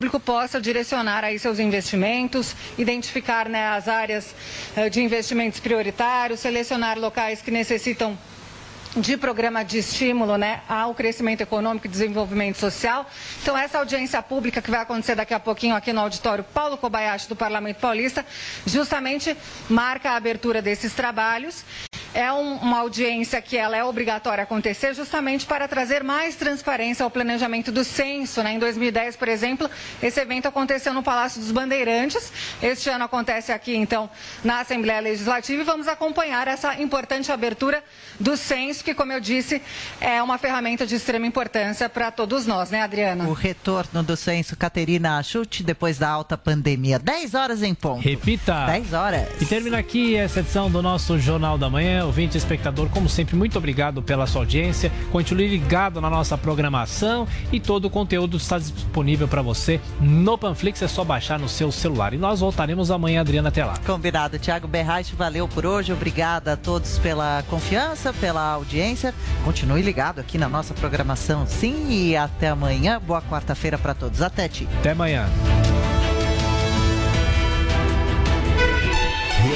público possa direcionar aí seus investimentos, identificar né, as áreas eh, de investimentos prioritários, selecionar locais que necessitam de programa de estímulo né, ao crescimento econômico e desenvolvimento social. Então, essa audiência pública que vai acontecer daqui a pouquinho aqui no auditório Paulo Kobayashi do Parlamento Paulista, justamente marca a abertura desses trabalhos. É um, uma audiência que ela é obrigatória a acontecer justamente para trazer mais transparência ao planejamento do censo. Né? Em 2010, por exemplo, esse evento aconteceu no Palácio dos Bandeirantes. Este ano acontece aqui, então, na Assembleia Legislativa e vamos acompanhar essa importante abertura do censo, que, como eu disse, é uma ferramenta de extrema importância para todos nós, né, Adriana? O retorno do censo, Caterina Chute, depois da alta pandemia. 10 horas em ponto. Repita. 10 horas. E termina aqui essa edição do nosso Jornal da Manhã. Ouvinte e espectador, como sempre, muito obrigado pela sua audiência. Continue ligado na nossa programação e todo o conteúdo está disponível para você no Panflix. É só baixar no seu celular. E nós voltaremos amanhã, Adriana, até lá. Combinado. Tiago Berraich, valeu por hoje. Obrigada a todos pela confiança, pela audiência. Continue ligado aqui na nossa programação, sim. E até amanhã. Boa quarta-feira para todos. Até, Ti. Até amanhã.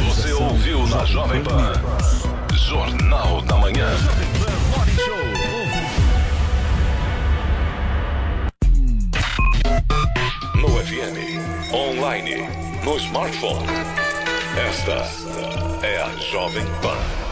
Você ouviu na Jovem Pan. Jornal da Manhã. No FM, online, no smartphone. Esta é a Jovem Pan.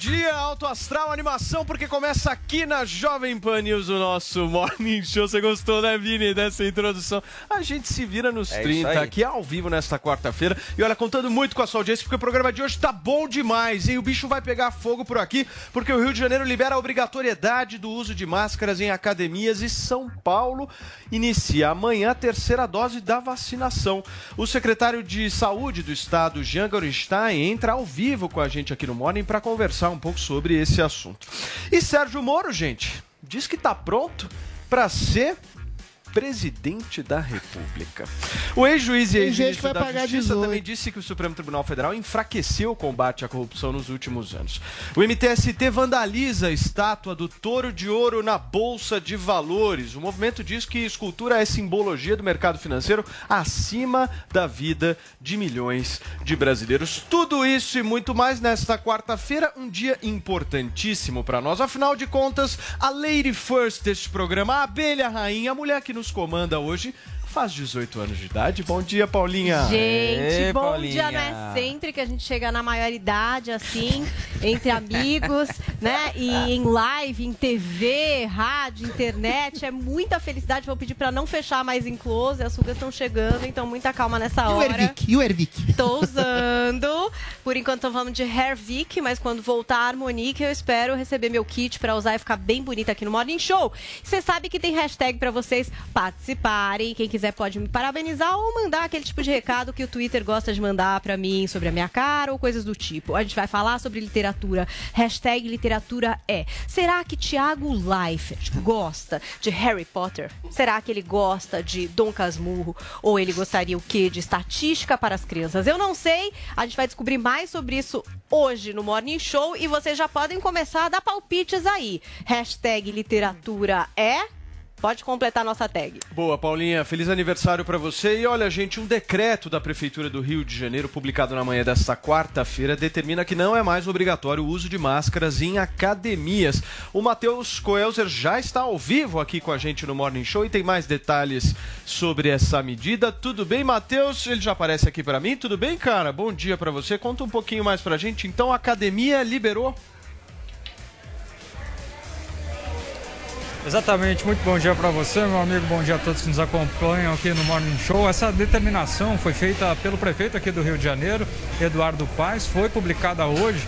dia, Alto Astral Animação, porque começa aqui na Jovem Pan News o nosso Morning Show. Você gostou, né, Vini, dessa introdução? A gente se vira nos É isso 30, aí. aqui ao vivo nesta quarta-feira. E olha, contando muito com a sua audiência, porque o programa de hoje tá bom demais, hein? O bicho vai pegar fogo por aqui, porque o Rio de Janeiro libera a obrigatoriedade do uso de máscaras em academias e São Paulo inicia amanhã a terceira dose da vacinação. O secretário de Saúde do estado, Jean Gorenstein, entra ao vivo com a gente aqui no Morning para conversar um pouco sobre esse assunto. E Sérgio Moro, gente, diz que tá pronto para ser presidente da República. O ex-juiz e ex-ministro da Justiça 18. também disse que o Supremo Tribunal Federal enfraqueceu o combate à corrupção nos últimos anos. O MTST vandaliza a estátua do Touro de Ouro na Bolsa de Valores. O movimento diz que escultura é simbologia do mercado financeiro acima da vida de milhões de brasileiros. Tudo isso e muito mais nesta quarta-feira, um dia importantíssimo para nós. Afinal de contas, a Lady First deste programa, a abelha rainha, a mulher que nos comanda hoje, faz 18 anos de idade. Bom dia, Paulinha. Gente, Ê, bom Paulinha. dia, não é sempre que a gente chega na maioridade, assim, entre amigos, né? E em live, em TV, rádio, internet. É muita felicidade. Vou pedir pra não fechar mais em close. As rugas estão chegando, então muita calma nessa E o hora. Ervic? E o Ervic? Tô usando. Por enquanto tô falando de Hervik, mas quando voltar a Harmonique, eu espero receber meu kit pra usar e ficar bem bonita aqui no Morning Show. Você sabe que tem hashtag pra vocês participarem. Quem quiser pode me parabenizar ou mandar aquele tipo de recado que o Twitter gosta de mandar pra mim sobre a minha cara ou coisas do tipo. A gente vai falar sobre literatura. Hashtag literatura é. Será que Tiago Leifert gosta de Harry Potter? Será que ele gosta de Dom Casmurro? Ou ele gostaria o quê? De estatística para as crianças? Eu não sei. A gente vai descobrir mais sobre isso hoje no Morning Show e vocês já podem começar a dar palpites aí. Hashtag literatura é. Pode completar nossa tag. Boa, Paulinha. Feliz aniversário para você. E olha, gente, um decreto da Prefeitura do Rio de Janeiro, publicado na manhã desta quarta-feira, determina que não é mais obrigatório o uso de máscaras em academias. O Matheus Coelzer já está ao vivo aqui com a gente no Morning Show e tem mais detalhes sobre essa medida. Tudo bem, Matheus? Ele já aparece aqui para mim. Tudo bem, cara? Bom dia para você. Conta um pouquinho mais pra gente. Então, a academia liberou Exatamente, muito bom dia para você, meu amigo, bom dia a todos que nos acompanham aqui no Morning Show. Essa determinação foi feita pelo prefeito aqui do Rio de Janeiro, Eduardo Paes, foi publicada hoje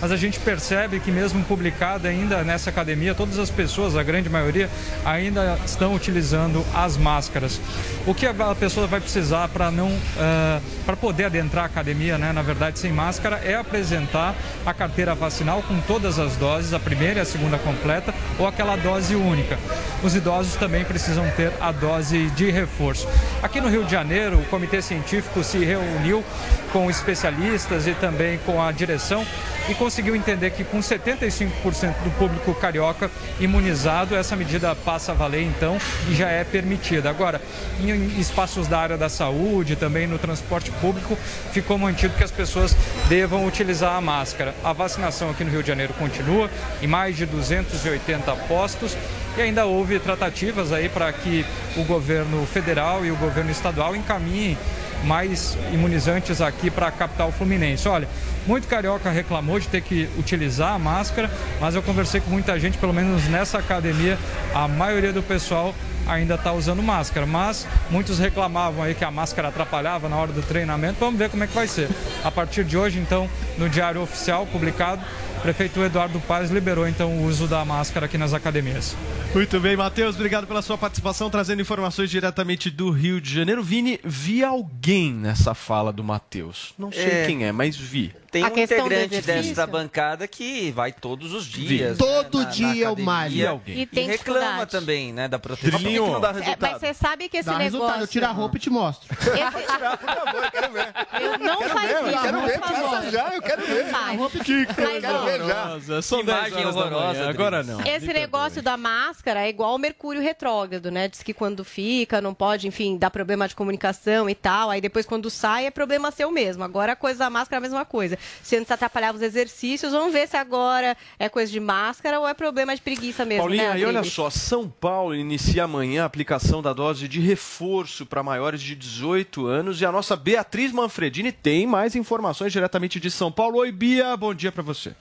mas a gente percebe que mesmo publicada ainda nessa academia, todas as pessoas, a grande maioria, ainda estão utilizando as máscaras. O que a pessoa vai precisar para não uh, para poder adentrar a academia, né, na verdade, sem máscara, é apresentar a carteira vacinal com todas as doses, a primeira e a segunda completa, ou aquela dose única. Os idosos também precisam ter a dose de reforço. Aqui no Rio de Janeiro, o comitê científico se reuniu com especialistas e também com a direção e conseguiu entender que com 75% do público carioca imunizado, essa medida passa a valer então e já é permitida. Agora, em espaços da área da saúde, também no transporte público, ficou mantido que as pessoas devam utilizar a máscara. A vacinação aqui no Rio de Janeiro continua em mais de 280 postos e ainda houve tratativas aí para que o governo federal e o governo estadual encaminhem mais imunizantes aqui para a capital fluminense. Olha, muito carioca reclamou de ter que utilizar a máscara, mas eu conversei com muita gente, pelo menos nessa academia, a maioria do pessoal ainda está usando máscara, mas muitos reclamavam aí que a máscara atrapalhava na hora do treinamento. Vamos ver como é que vai ser. A partir de hoje, então, no Diário Oficial publicado, o prefeito Eduardo Paz liberou então o uso da máscara aqui nas academias. Muito bem, Matheus, obrigado pela sua participação, trazendo informações diretamente do Rio de Janeiro. Vini, vi alguém nessa fala do Matheus. Não sei é... quem é, mas vi. Tem a um integrante desta bancada que vai todos os dias. Né, Todo na, dia na é o Mário. E, e reclama também, né, da proteção. Trilhinho. Não dá resultado? É, mas você sabe que esse dá negócio... Resultado. Eu tiro a roupa e te mostro. Esse... tirar, por favor, eu quero ver. Eu não quero faz ver, isso, quero ver, já, eu quero ver. Faz. Roupa que quero ver já. São imagem horrorosa. Agora não. Esse negócio da máscara é igual o Mercúrio retrógrado, né? Diz que quando fica, não pode, enfim, dá problema de comunicação e tal. Aí depois quando sai é problema seu mesmo. Agora a coisa da máscara é a mesma coisa. Se antes atrapalhava os exercícios. Vamos ver se agora é coisa de máscara ou é problema de preguiça mesmo. Paulinha, né, e olha só, São Paulo inicia amanhã a aplicação da dose de reforço para maiores de 18 anos e a nossa Beatriz Manfredini tem mais informações diretamente de São Paulo. Oi, Bia, bom dia para você.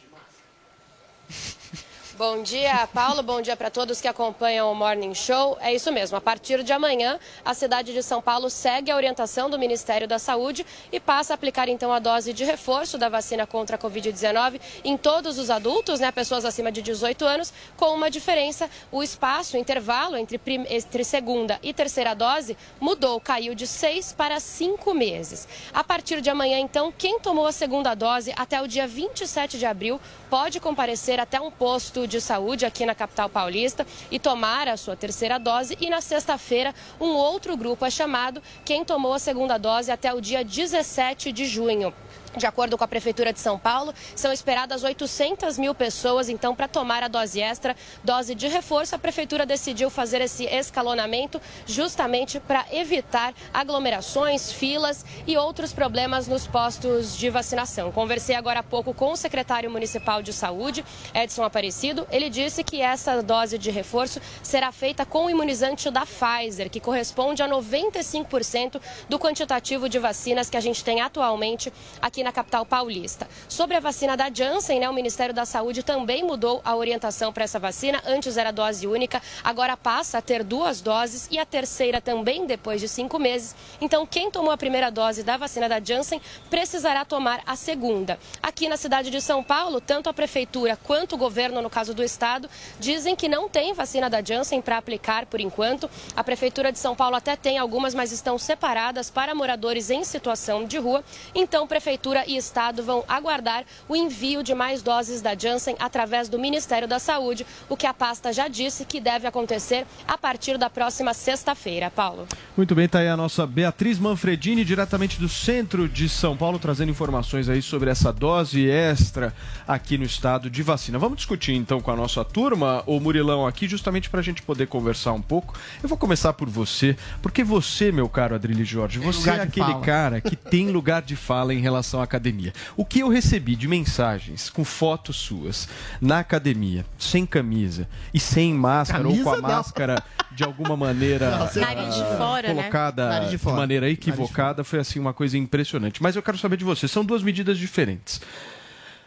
Bom dia, Paulo. Bom dia para todos que acompanham o Morning Show. É isso mesmo. A partir de amanhã, a cidade de São Paulo segue a orientação do Ministério da Saúde e passa a aplicar então a dose de reforço da vacina contra a Covid-19 em todos os adultos, né, pessoas acima de 18 anos, com uma diferença: o espaço, o intervalo entre, entre segunda e terceira dose mudou, caiu de seis para cinco meses. A partir de amanhã, então, quem tomou a segunda dose até o dia 27 de abril pode comparecer até um posto de saúde aqui na capital paulista e tomar a sua terceira dose. E na sexta-feira, um outro grupo é chamado quem tomou a segunda dose até o dia 17 de junho. De acordo com a Prefeitura de São Paulo, são esperadas 800 mil pessoas, então, para tomar a dose extra, dose de reforço. A Prefeitura decidiu fazer esse escalonamento justamente para evitar aglomerações, filas e outros problemas nos postos de vacinação. Conversei agora há pouco com o secretário municipal de saúde, Edson Aparecido. Ele disse que essa dose de reforço será feita com o imunizante da Pfizer, que corresponde a 95% do quantitativo de vacinas que a gente tem atualmente aqui na capital paulista. Sobre a vacina da Janssen, né, o Ministério da Saúde também mudou a orientação para essa vacina. Antes era dose única, agora passa a ter duas doses e a terceira também depois de cinco meses. Então, quem tomou a primeira dose da vacina da Janssen precisará tomar a segunda. Aqui na cidade de São Paulo, tanto a prefeitura quanto o governo, no caso do estado, dizem que não tem vacina da Janssen para aplicar por enquanto. A prefeitura de São Paulo até tem algumas, mas estão separadas para moradores em situação de rua. Então, prefeitura Prefeitura e Estado vão aguardar o envio de mais doses da Janssen através do Ministério da Saúde, o que a pasta já disse que deve acontecer a partir da próxima sexta-feira. Paulo. Muito bem, está aí a nossa Beatriz Manfredini, diretamente do centro de São Paulo, trazendo informações aí sobre essa dose extra aqui no estado de vacina. Vamos discutir então com a nossa turma, o Murilão aqui, justamente para a gente poder conversar um pouco. Eu vou começar por você, porque você, meu caro Adrilho Jorge, você é aquele fala. cara que tem lugar de fala em relação à academia. O que eu recebi de mensagens com fotos suas na academia, sem camisa e sem máscara camisa ou com a não. máscara de alguma maneira não, uh, fora, né? colocada né? de, de, maneira equivocada, foi assim uma coisa impressionante. Mas eu quero saber de você, são duas medidas diferentes.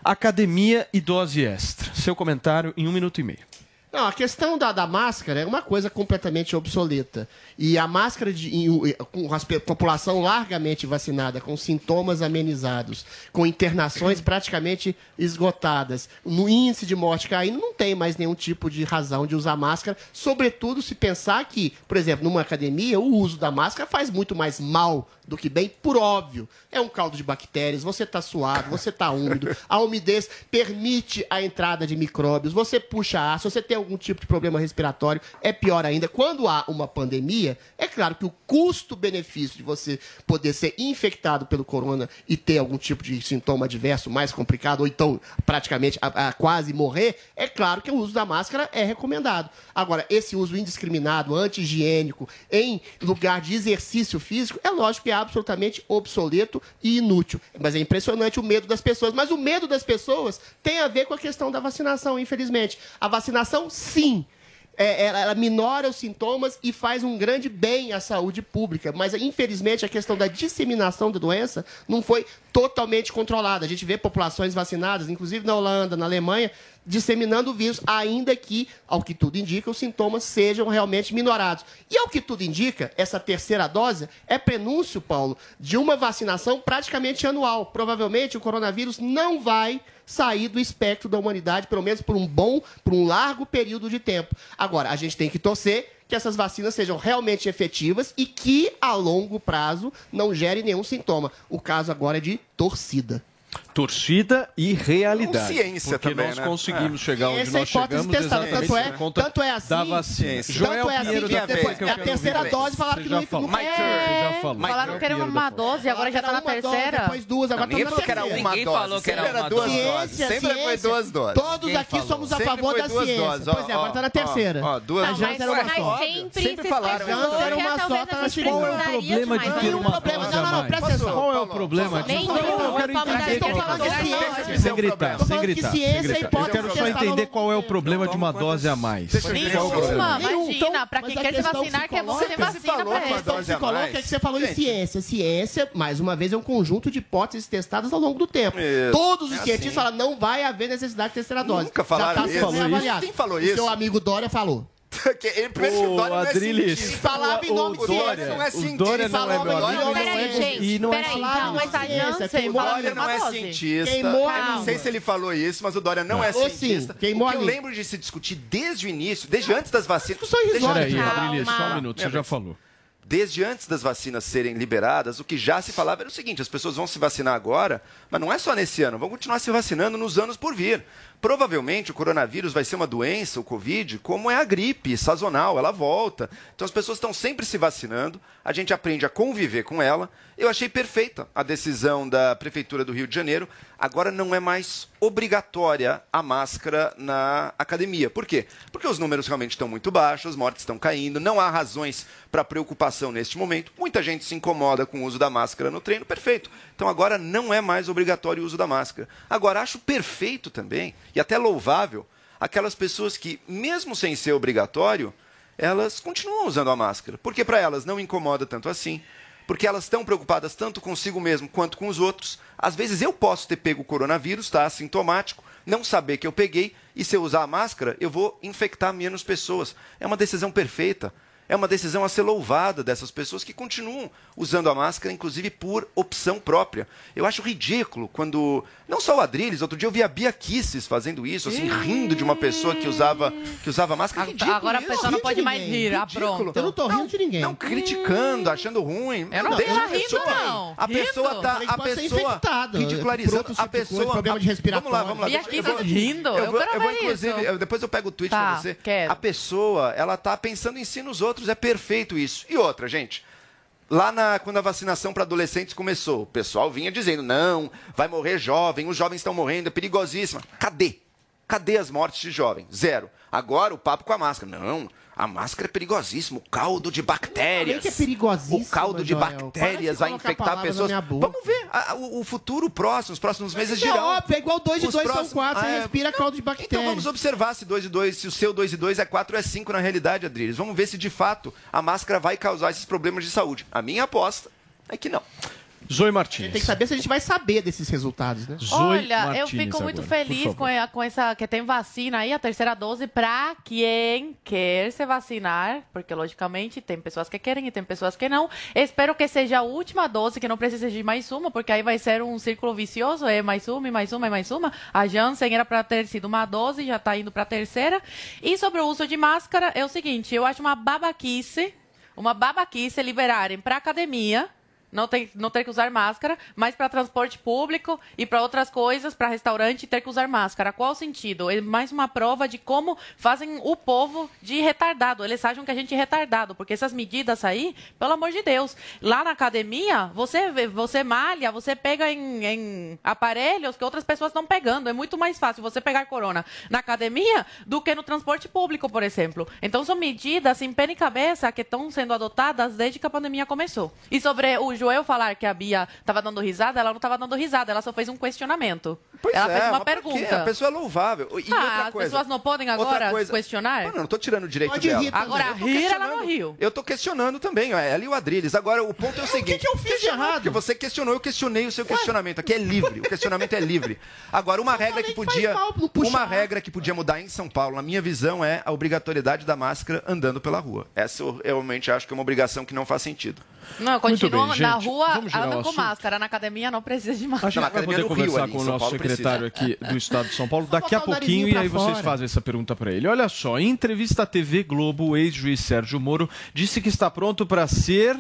Academia e dose extra. Seu comentário em um minuto e meio. Não, a questão da, da máscara é uma coisa completamente obsoleta. E a máscara de, em- com a população largamente vacinada, com sintomas amenizados, com internações praticamente esgotadas, no índice de morte caindo, não tem mais nenhum tipo de razão de usar máscara, sobretudo se pensar que, por exemplo, numa academia, o uso da máscara faz muito mais mal do que bem, por óbvio. É um caldo de bactérias, você está suado, você está úmido, a umidez permite a entrada de micróbios, você puxa ar, se você tem algum tipo de problema respiratório, é pior ainda. Quando há uma pandemia, é claro que o custo-benefício de você poder ser infectado pelo corona e ter algum tipo de sintoma adverso mais complicado, ou então praticamente a, a quase morrer, é claro que o uso da máscara é recomendado. Agora, esse uso indiscriminado, anti-higiênico, em lugar de exercício físico, é lógico que é absolutamente obsoleto e inútil. Mas é impressionante o medo das pessoas. Mas o medo das pessoas tem a ver com a questão da vacinação, infelizmente. A vacinação, sim. é, ela, ela minora os sintomas e faz um grande bem à saúde pública. Mas, infelizmente, a questão da disseminação da doença não foi totalmente controlada. A gente vê populações vacinadas, inclusive na Holanda, na Alemanha, disseminando o vírus, ainda que, ao que tudo indica, os sintomas sejam realmente minorados. E ao que tudo indica, essa terceira dose é prenúncio, Paulo, de uma vacinação praticamente anual. Provavelmente o coronavírus não vai sair do espectro da humanidade, pelo menos por um bom, por um largo período de tempo. Agora, a gente tem que torcer que essas vacinas sejam realmente efetivas e que, a longo prazo, não gerem nenhum sintoma. O caso agora é de torcida. Torcida e realidade. Ciência porque também, nós né? conseguimos É. chegar onde Essa é a nós hipótese chegamos testada. Tanto é, por conta tanto é assim, da vacina. tanto Joel é assim Pinheiro que da depois, Penha, a terceira dose falaram que não, falou. não Mike é. Falou. Falaram que era uma dose, agora já tá na terceira. depois duas, agora Não, ninguém tá na falou que era terceira. uma Ninguém dose. falou que era Sempre uma duas dose. doses. Ciência, Sempre foi duas doses. Todos aqui somos a favor da ciência. doses. Pois é, agora tá na terceira. ó, duas- A mas, era uma mas só. sempre, Sempre se falaram especulou isso. Era que uma só, tá a na segunda. Qual é o problema de ter Nenhum uma dose. problema. dose Não, não, a não, mais? presta atenção. Qual é o problema disso? Nenhum. Eu quero entender falando de Sem ciência. Sem é gritar, sem falando que gritar. é Eu quero só entender qual é o problema de uma dose a mais. Nenhuma, Nenhum. imagina. Então, Pra quem quer se vacinar, quer psicológica- ter Você vacina pra isso. Então, psicológica mais. que você falou em ciência. Ciência, mais uma vez, é um conjunto de hipóteses testadas ao longo do tempo. Todos os É cientistas assim. falaram não vai haver necessidade de terceira dose. Nunca falaram Já tá isso. Quem falou O isso? seu amigo Dória falou. Ele- Primeiro que o Dória não é. Falava em nome O de Dória não é O cientista. Dória não é meu Falava em amigo. nome de Peraí, gente. E não é Peraí, então, mas a Janssen queimou O Dória não é cientista. Queimou a Eu não sei se ele falou isso, mas o Dória não é cientista. queimou o que eu lembro de se discutir desde o início, desde antes das vacinas. Peraí, Calma. Adriles, só um minuto, você já falou. Desde antes das vacinas serem liberadas, o que já se falava era o seguinte: as pessoas vão se vacinar agora, mas não é só nesse ano, vão continuar se vacinando nos anos por vir. Provavelmente o coronavírus vai ser uma doença, o Covid, como é a gripe sazonal, ela volta. Então as pessoas estão sempre se vacinando, a gente aprende a conviver com ela. Eu achei perfeita a decisão da Prefeitura do Rio de Janeiro. Agora não é mais obrigatória a máscara na academia. Por quê? Porque os números realmente estão muito baixos, as mortes estão caindo, não há razões para preocupação neste momento. Muita gente se incomoda com o uso da máscara no treino, perfeito. Então agora não é mais obrigatório o uso da máscara. Agora acho perfeito também e até louvável aquelas pessoas que, mesmo sem ser obrigatório, elas continuam usando a máscara. Porque para elas não incomoda tanto assim. Porque elas estão preocupadas tanto consigo mesmo quanto com os outros. Às vezes eu posso ter pego o coronavírus, tá assintomático, não saber que eu peguei, e se eu usar a máscara, eu vou infectar menos pessoas. É uma decisão perfeita. É uma decisão a ser louvada dessas pessoas que continuam usando a máscara, inclusive por opção própria. Eu acho ridículo quando. Não só o Adrilles, outro dia eu vi a Bia Kisses fazendo isso, assim, rindo de uma pessoa que usava, que usava máscara. Ridículo Agora a isso. pessoa não pode mais rir. Ah, Ridículo. pronto. Eu não tô rindo de ninguém. Não, criticando, achando ruim. Eu não Deixa tô a rindo, pessoa. não. A Rindo. pessoa tá. A pessoa ridicularizando. outros A pessoa. problema de Vamos lá, vamos lá. E Deixa- vou- vocês rindo? Eu Eu vou, inclusive, depois eu pego o tweet Tá, pra você. quero. A pessoa, ela tá pensando em si nos outros, é perfeito isso. E outra, gente. Lá na, quando a vacinação para adolescentes começou, o pessoal vinha dizendo: não, vai morrer jovem, os jovens estão morrendo, é perigosíssima. Cadê? Cadê as mortes de jovem? Zero. Agora o papo com a máscara. Não, a máscara é perigosíssima, o caldo de bactérias. que é perigosíssima, O caldo de bactérias vai infectar pessoas. Vamos ver a- o, o futuro próximo, os próximos meses Isso é óbvio, é igual dois e Os dois são próximos- quatro, você Ah, é. respira caldo de bactéria. Então vamos observar se 2 e 2, se o seu 2 e 2 é 4 ou é 5 na realidade, Adriles. Vamos ver se de fato a máscara vai causar esses problemas de saúde. A minha aposta é que não. Zoe Martins. Tem que saber se a gente vai saber desses resultados, né? Olha, eu fico muito feliz com, a- com essa que tem vacina aí, a terceira dose, para quem quer se vacinar, porque logicamente tem pessoas que querem e tem pessoas que não. Espero que seja a última dose, que não precise de mais uma, porque aí vai ser um círculo vicioso, é mais uma, e mais uma, e mais uma. A Janssen era para ter sido uma dose, já está indo para a terceira. E sobre o uso de máscara, é o seguinte, eu acho uma babaquice, uma babaquice liberarem para academia não, tem, não ter que usar máscara, mas para transporte público e para outras coisas, para restaurante, ter que usar máscara. Qual o sentido? É mais uma prova de como fazem o povo de retardado. Eles acham que a gente é retardado, porque essas medidas aí, pelo amor de Deus, lá na academia, você, você malha, você pega em, em aparelhos que outras pessoas estão pegando. É muito mais fácil você pegar corona na academia do que no transporte público, por exemplo. Então, são medidas sem pé nem cabeça que estão sendo adotadas desde que a pandemia começou. E sobre o Joel falar que a Bia estava dando risada, ela não estava dando risada, ela só fez um questionamento. ela é, fez uma pergunta. A pessoa é louvável. E ah, outra as coisa, pessoas não podem agora coisa- questionar? Não, não, não tô tirando o direito Pode dela. rir. Agora, Eu rir, ela não riu. Eu tô questionando também, ó, ela e o Adriles. Agora, o ponto é o seguinte... O que, eu fiz de errado? Porque você questionou, eu questionei o seu questionamento. Aqui é livre, o questionamento é livre. Agora, uma regra que podia... Uma regra que podia mudar em São Paulo, na minha visão, é a obrigatoriedade da máscara andando pela rua. Essa eu realmente acho que é uma obrigação que não faz sentido. Não, continuam bem, na gente. rua, andam com máscara. Na academia não precisa de máscara. A gente vai poder conversar com o nosso secretário aqui do Estado de São Paulo daqui a pouquinho e aí vocês fora. fazem essa pergunta para ele. Olha só, em entrevista à TV Globo, o ex-juiz Sérgio Moro disse que está pronto para ser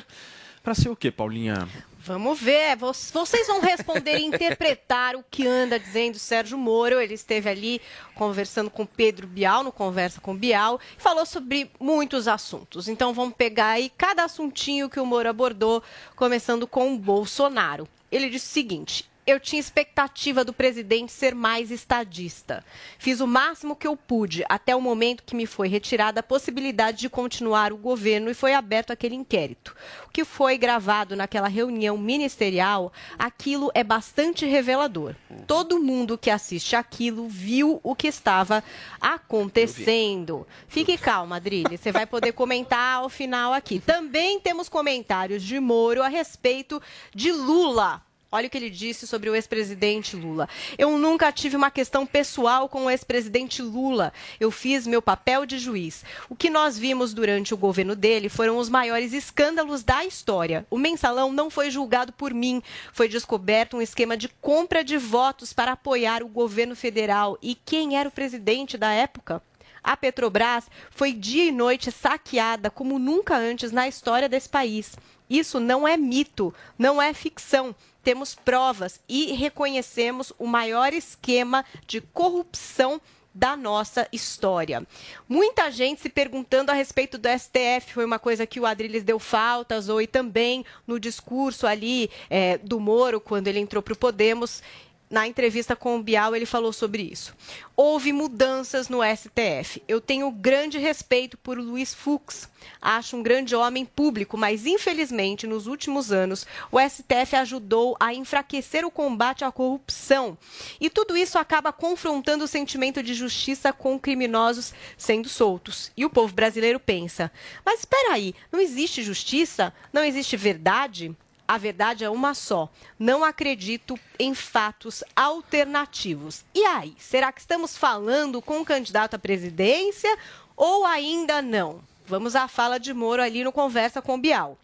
para ser o quê, Paulinha? Vamos ver. Vo- Vocês vão responder e interpretar o que anda dizendo Sérgio Moro. Ele esteve ali conversando com Pedro Bial, no Conversa com Bial, e falou sobre muitos assuntos. Então vamos pegar aí cada assuntinho que o Moro abordou, começando com o Bolsonaro. Ele disse o seguinte. Eu tinha expectativa do presidente ser mais estadista. Fiz o máximo que eu pude até o momento que me foi retirada a possibilidade de continuar o governo e foi aberto aquele inquérito. O que foi gravado naquela reunião ministerial, aquilo é bastante revelador. Todo mundo que assiste aquilo viu o que estava acontecendo. Fique calma, Adrilho, você vai poder comentar ao final aqui. Também temos comentários de Moro a respeito de Lula. Olha o que ele disse sobre o ex-presidente Lula. Eu nunca tive uma questão pessoal com o ex-presidente Lula. Eu fiz meu papel de juiz. O que nós vimos durante o governo dele foram os maiores escândalos da história. O mensalão não foi julgado por mim. Foi descoberto um esquema de compra de votos para apoiar o governo federal. E quem era o presidente da época? A Petrobras foi dia e noite saqueada como nunca antes na história desse país. Isso não é mito, não é ficção. Temos provas e reconhecemos o maior esquema de corrupção da nossa história. Muita gente se perguntando a respeito do STF, foi uma coisa que o Adriles deu faltas, ou também no discurso ali eh, do Moro, quando ele entrou para o Podemos. Na entrevista com o Bial, ele falou sobre isso. Houve mudanças no STF. Eu tenho grande respeito por Luiz Fux. Acho um grande homem público, mas infelizmente, nos últimos anos, o STF ajudou a enfraquecer o combate à corrupção. E tudo isso acaba confrontando o sentimento de justiça com criminosos sendo soltos. E o povo brasileiro pensa: mas espera aí, não existe justiça? Não existe verdade? A verdade é uma só. Não acredito em fatos alternativos. E aí, será que estamos falando com um candidato à presidência ou ainda não? Vamos à fala de Moro ali no Conversa com Bial.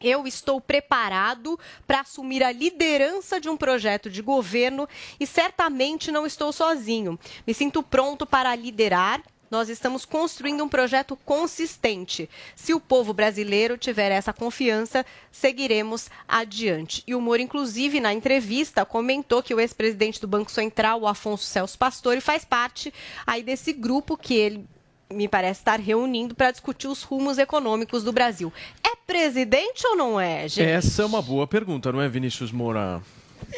Eu estou preparado para assumir a liderança de um projeto de governo e certamente não estou sozinho. Me sinto pronto para liderar. Nós estamos construindo um projeto consistente. Se o povo brasileiro tiver essa confiança, seguiremos adiante. E o Moro, inclusive, na entrevista, comentou que o ex-presidente do Banco Central, o Afonso Celso Pastore, faz parte aí desse grupo que ele me parece estar reunindo para discutir os rumos econômicos do Brasil. É presidente ou não é, gente? Essa é uma boa pergunta, não é, Vinícius Moura?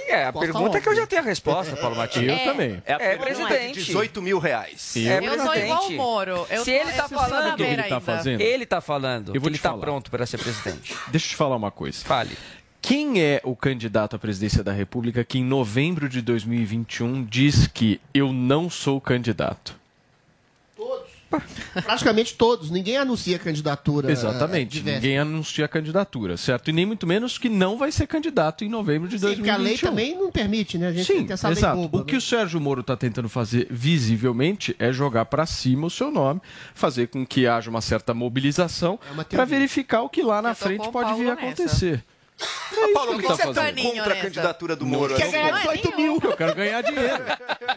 É, a pergunta é que eu já tenho a resposta, Paulo Matias. Eu também. É, a presidente. 18 mil reais. É Eu sou igual o Moro. Eu Se ele tá eu falando, ele tá ainda. fazendo? Ele tá falando Eu que vou ele tá falar. pronto para ser presidente. Deixa eu te falar uma coisa. Fale. Quem é o candidato à presidência da República que em novembro de 2021 diz que eu não sou candidato? Praticamente todos. Ninguém anuncia candidatura. Exatamente, eh, diversa. ninguém anuncia candidatura, certo? E nem muito menos que não vai ser candidato em novembro de Sim, porque a 2021. lei também não permite, né? A gente Sim, tem essa lei exato. boba, o que o Sérgio Moro está tentando fazer visivelmente é jogar para cima o seu nome, fazer com que haja uma certa mobilização para verificar o que lá na frente pode vir a Paulo nessa. Ô, Paulo, por que tá você é tão fazendo? contra a candidatura do Moro? Quer assim? ganhar 18 mil. Eu quero ganhar dinheiro.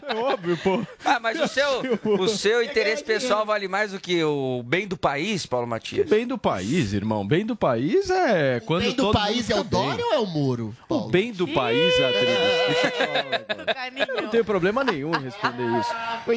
É óbvio, pô. Ah, mas o seu, o seu interesse pessoal vale mais do que o bem do país, Paulo Matias? Bem do país, irmão. Bem do país é quando bem do todo país mundo é o tá bem. Dória ou é o Moro? O bem do país, Adriano. Eu não tenho problema nenhum em responder isso.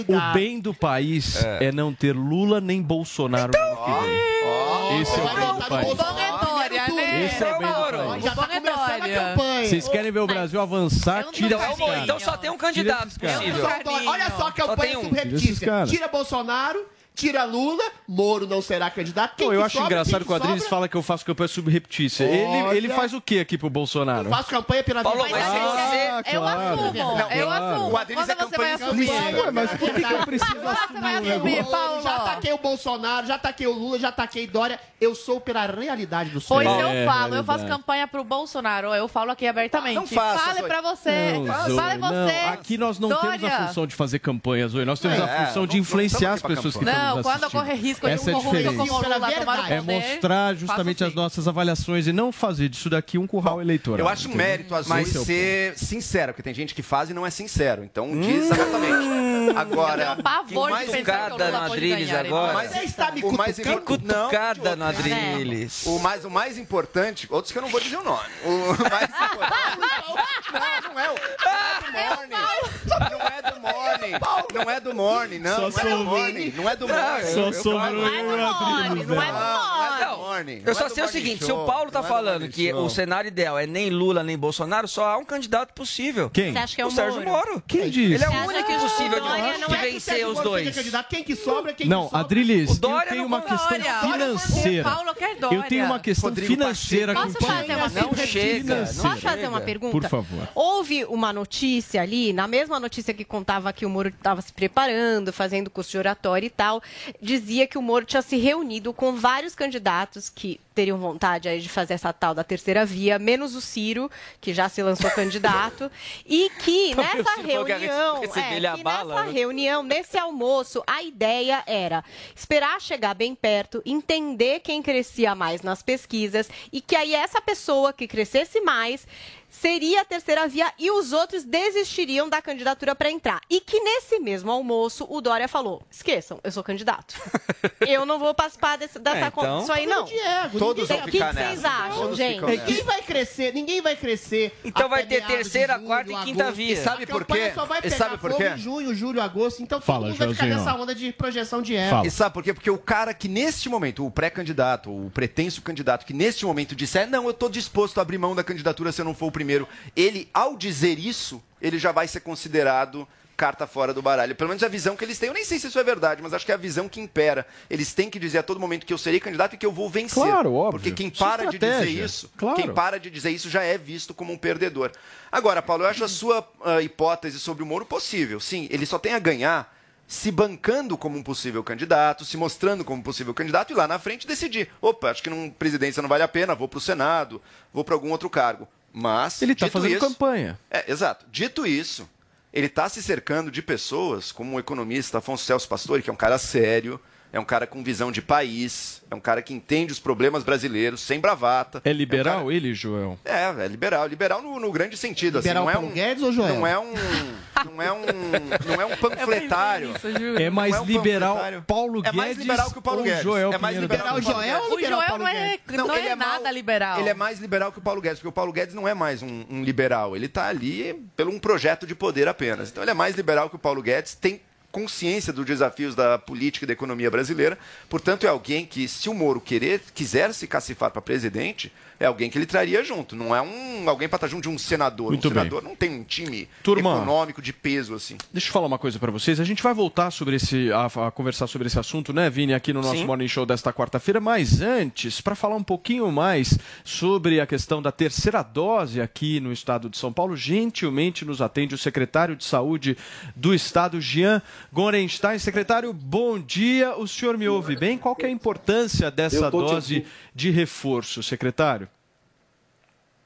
O bem do país é. não ter Lula nem Bolsonaro no ano que vem. Esse é o bem do país. Dória, né? Esse é o bem do país. O bom é Dória. Vocês querem ver o Brasil avançar? Tira Então, esses caras. então só tem um candidato possível. Olha só a campanha um. Subreptícia. Tira Bolsonaro, tira Lula, Moro não será candidato. Quem Pô, eu que acho sobra? engraçado que o Adriles fala que eu faço campanha subreptícia. Ele, ele faz o que aqui pro Bolsonaro? Faço campanha pela Paulo, mas Ah, Eu claro. assumo, eu claro. assumo. O Adriles é você vai campanha. Ué, mas por que, que eu preciso Quando você vai assumir um assumir? Paulo? Já ataquei o Bolsonaro, já ataquei o Lula, já ataquei Dória. Eu sou pela realidade do Pois Senhor. É, eu falo, eu faço campanha pro Bolsonaro, eu falo aqui abertamente. Não faça, Fale pra você, Não, fale Zoe, você. não. Aqui nós não temos a Dória. função de fazer campanhas, Zoe. Nós temos É, a função de influenciar as pessoas que estão Não, quando assistindo. ocorre risco de Essa é um a corrupto diferença. como Lula tomar o É poder, mostrar justamente as nossas avaliações e não fazer disso daqui um curral eleitoral. Eu acho um entendeu? mérito esse é o ser sincero, porque tem gente que faz e não é sincero. Então diz abertamente. Agora, Eu um pavor o mais de Cutucada no Adriles agora. Mas Você está me o mais cutucando? importante. Não, Cutucada no Adriles. O mais, o mais importante, outros que eu não vou dizer o nome. O mais importante. Não, não é o. Não é do Morning. Não é do Morning. Não, não é do Só Morning. Não é do Morning. Não é do Morning. Só eu sobrou falo- eu o Adriles. Não é né? Não, não é do Morning. Eu Não só é do sei o Morning seguinte, se o Paulo tá Não é do falando Morning que o cenário ideal é nem Lula nem Bolsonaro, só há um candidato possível. Quem? Você acha que é o, O Sérgio Moro? Quem disse? Ele é o único possível de, Dória não é que vencer os dois. candidato. Quem que sobra, quem Não, que sobra? Adriles, O eu tenho não uma questão Dória, financeira. Paulo quer Dória. Eu tenho uma questão Rodrigo financeira Posso com o fazer uma Não pergunta? chega, Posso fazer uma pergunta? Por favor. Houve uma notícia ali, na mesma notícia que contava que o Moro estava se preparando, fazendo curso de oratória e tal, dizia que o Moro tinha se reunido com vários candidatos que teriam vontade aí de fazer essa tal da terceira via, menos o Ciro, que já se lançou candidato, e que nessa reunião, é, que bala, nessa né? reunião, nesse almoço, a ideia era esperar chegar bem perto, entender quem crescia mais nas pesquisas e que aí essa pessoa que crescesse mais seria a terceira via e os outros desistiriam da candidatura para entrar. E que nesse mesmo almoço o Dória falou: esqueçam, eu sou candidato. eu não vou participar desse, dessa É, então- isso aí não. Diego, Todos vão O que, que ficar vocês acham, Todos gente? Ninguém vai crescer, ninguém vai crescer. Então vai ter terceira, julho, quarta e quinta agosto. via. E sabe por quê? Só vai E pegar sabe por fogo quê? em junho, julho, agosto. Então todo Fala, mundo vai ficar nessa onda de projeção de erro. E sabe por quê? Porque o cara que neste momento, o pré-candidato, o pretenso candidato, que neste momento disser, não, eu estou disposto a abrir mão da candidatura se eu não for o primeiro, ele, ao dizer isso, ele já vai ser considerado carta fora do baralho. Pelo menos a visão que eles têm. Eu nem sei se isso é verdade, mas acho que é a visão que impera. Eles têm que dizer a todo momento que eu serei candidato e que eu vou vencer. Claro, óbvio. Porque quem é para de dizer isso, Claro. quem para de dizer isso já é visto como um perdedor. Agora, Paulo, eu acho a sua ah, hipótese sobre o Moro possível. Sim, ele só tem a ganhar se bancando como um possível candidato, se mostrando como um possível candidato e lá na frente decidir. Opa, acho que numa presidência não vale a pena, vou para o Senado, vou para algum outro cargo. Mas Ele tá dito fazendo isso- campanha. É, exato. Dito isso, ele está se cercando de pessoas como o economista Afonso Celso Pastore, que é um cara sério, é um cara com visão de país, é um cara que entende os problemas brasileiros sem bravata. É liberal ele, Joel? É, é liberal. Liberal no, no grande sentido. Liberal assim, não é um, Guedes ou Joel? Não é um. Não é um. Não é um panfletário. É mais Não é um liberal panfletário. Paulo É Guedes mais liberal que o Paulo ou Guedes. Joel É mais liberal o Paulo Joel O Joel Paulo não é, não ele é mal- nada liberal. Ele é mais liberal que o Paulo Guedes, porque o Paulo Guedes não é mais um, um liberal. Ele está ali pelo um projeto de poder apenas. Então ele é mais liberal que o Paulo Guedes, tem consciência dos desafios da política e da economia brasileira. Portanto, é alguém que, se o Moro querer, quiser se cacifar para presidente, é alguém que ele traria junto. Não é um alguém para estar junto de um senador. Muito um bem. senador não tem um time Turma. econômico de peso assim. Deixa eu falar uma coisa pra vocês. A gente vai voltar sobre esse a, a conversar sobre esse assunto, né, Vini, aqui no nosso Sim. Morning Show desta quarta-feira, mas antes, para falar um pouquinho mais sobre a questão da terceira dose aqui no estado de São Paulo, gentilmente nos atende o secretário de Saúde do estado, Jean Gorenstein. Secretário, bom dia. O senhor me ouve bem? Qual que é a importância dessa dose de reforço, secretário?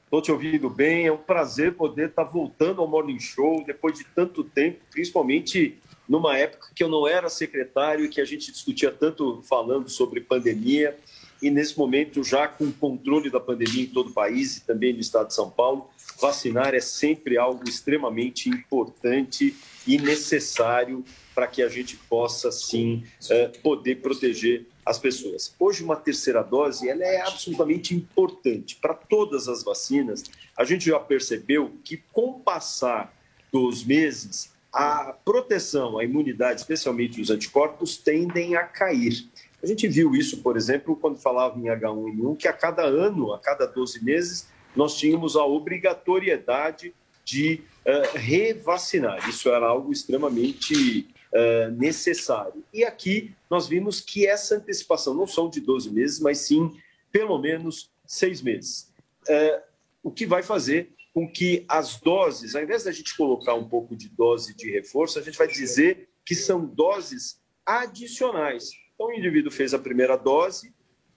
Estou te ouvindo bem. É um prazer poder estar voltando ao Morning Show depois de tanto tempo, principalmente numa época que eu não era secretário e que a gente discutia tanto falando sobre pandemia. E nesse momento, já com o controle da pandemia em todo o país e também no estado de São Paulo, vacinar é sempre algo extremamente importante e necessário para que a gente possa, sim, eh, poder proteger as pessoas. Hoje, uma terceira dose ela é absolutamente importante. Para todas as vacinas, a gente já percebeu que, com o passar dos meses, a proteção, a imunidade, especialmente os anticorpos, tendem a cair. A gente viu isso, por exemplo, quando falava em H1N1, que a cada ano, a cada 12 meses, nós tínhamos a obrigatoriedade de uh, revacinar. Isso era algo extremamente uh, necessário. E aqui nós vimos que essa antecipação não são de 12 meses, mas sim pelo menos seis meses. Uh, o que vai fazer com que as doses, ao invés da gente colocar um pouco de dose de reforço, a gente vai dizer que são doses adicionais. Então, o indivíduo fez a primeira dose,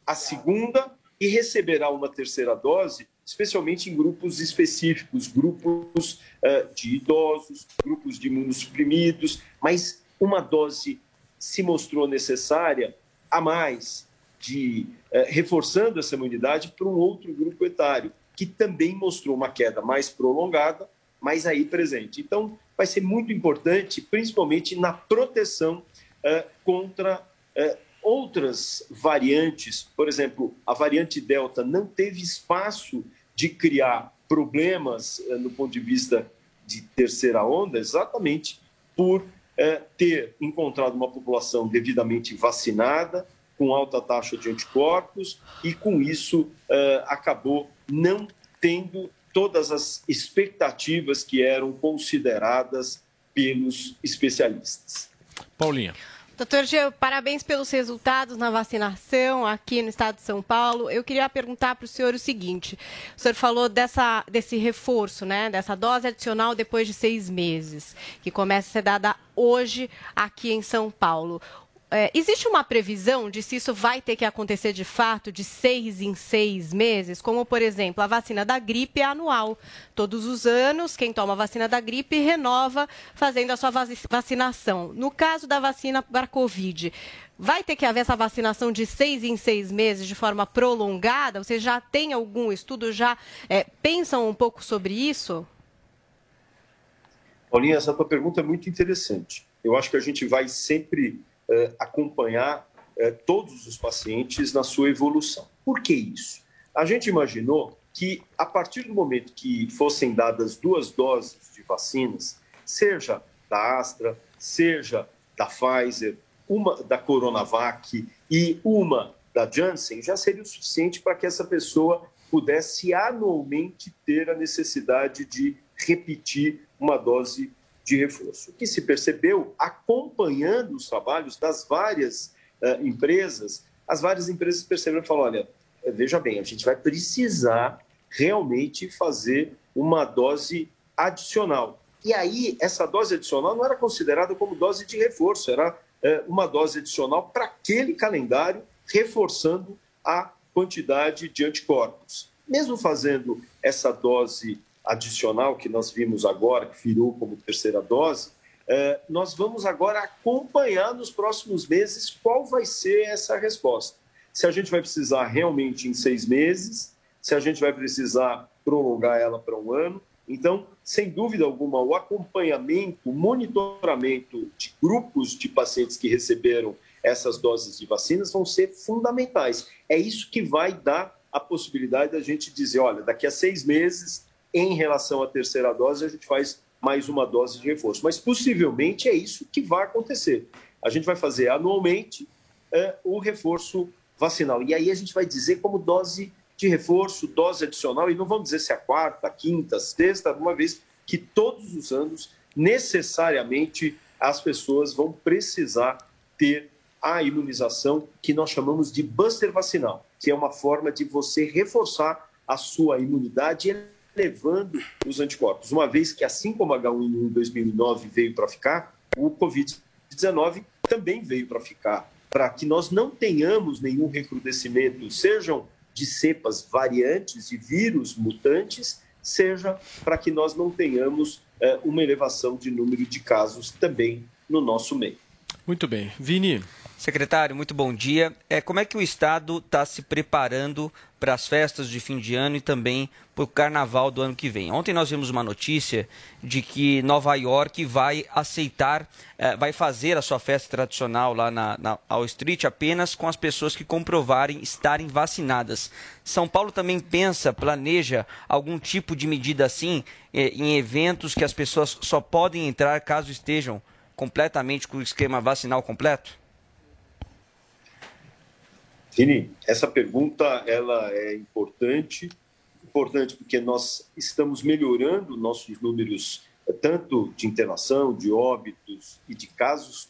a segunda e receberá uma terceira dose, especialmente em grupos específicos, grupos uh, de idosos, grupos de imunossuprimidos, mas uma dose se mostrou necessária a mais, de uh, reforçando essa imunidade para um outro grupo etário que também mostrou uma queda mais prolongada, mas aí presente. Então, vai ser muito importante, principalmente na proteção uh, contra outras variantes. Por exemplo, a variante Delta não teve espaço de criar problemas uh, no ponto de vista de terceira onda, exatamente por ter encontrado uma população devidamente vacinada, com alta taxa de anticorpos, e com isso acabou não tendo todas as expectativas que eram consideradas pelos especialistas. Paulinha. Doutor Geu, parabéns pelos resultados na vacinação aqui no estado de São Paulo. Eu queria perguntar para o senhor o seguinte: o senhor falou dessa, desse reforço, né, dessa dose adicional depois de seis meses, que começa a ser dada hoje aqui em São Paulo. É, existe uma previsão de se isso vai ter que acontecer de fato de seis em seis meses? Como, por exemplo, a vacina da gripe é anual. Todos os anos, quem toma a vacina da gripe renova fazendo a sua vacinação. No caso da vacina para a Covid, vai ter que haver essa vacinação de seis em seis meses de forma prolongada? Você já tem algum estudo? Já é, pensam um pouco sobre isso? Paulinha, essa tua pergunta é muito interessante. Eu acho que a gente vai sempre eh, acompanhar eh, todos os pacientes na sua evolução. Por que isso? A gente imaginou que, a partir do momento que fossem dadas duas doses de vacinas, seja da Astra, seja da Pfizer, uma da Coronavac e uma da Janssen, já seria o suficiente para que essa pessoa pudesse anualmente ter a necessidade de repetir uma dose de reforço. Que se percebeu, acompanhando os trabalhos das várias uh, empresas, as várias empresas perceberam e falaram: olha, eh, veja bem, a gente vai precisar realmente fazer uma dose adicional. E aí, essa dose adicional não era considerada como dose de reforço, era uh, uma dose adicional para aquele calendário, reforçando a quantidade de anticorpos. Mesmo fazendo essa dose adicional que nós vimos agora, que virou como terceira dose, é, nós vamos agora acompanhar nos próximos meses qual vai ser essa resposta. Se a gente vai precisar realmente em seis meses, se a gente vai precisar prolongar ela para um ano. Então, sem dúvida alguma, o acompanhamento, o monitoramento de grupos de pacientes que receberam essas doses de vacinas vão ser fundamentais. É isso que vai dar a possibilidade da gente dizer: olha, daqui a seis meses em relação à terceira dose, a gente faz mais uma dose de reforço. Mas possivelmente é isso que vai acontecer. A gente vai fazer anualmente é, o reforço vacinal. E aí a gente vai dizer como dose de reforço, dose adicional, e não vamos dizer se é a quarta, a quinta, a sexta, uma vez que todos os anos, necessariamente, as pessoas vão precisar ter a imunização que nós chamamos de buster vacinal, que é uma forma de você reforçar a sua imunidade levando os anticorpos. Uma vez que, assim como H1N1 em 2009 veio para ficar, o Covid Covid-19 também veio para ficar, para que nós não tenhamos nenhum recrudescimento, sejam de cepas variantes e vírus mutantes, seja para que nós não tenhamos é, uma elevação de número de casos também no nosso meio. Muito bem. Vini. Secretário, muito bom dia. É, como é que o Estado está se preparando para as festas de fim de ano e também para o carnaval do ano que vem? Ontem nós vimos uma notícia de que Nova York vai aceitar, é, vai fazer a sua festa tradicional lá na, na Wall Street apenas com as pessoas que comprovarem estarem vacinadas. São Paulo também pensa, planeja algum tipo de medida assim é, em eventos que as pessoas só podem entrar caso estejam completamente com o esquema vacinal completo? Vini, essa pergunta ela é importante, importante porque nós estamos melhorando nossos números eh, tanto de internação, de óbitos e de casos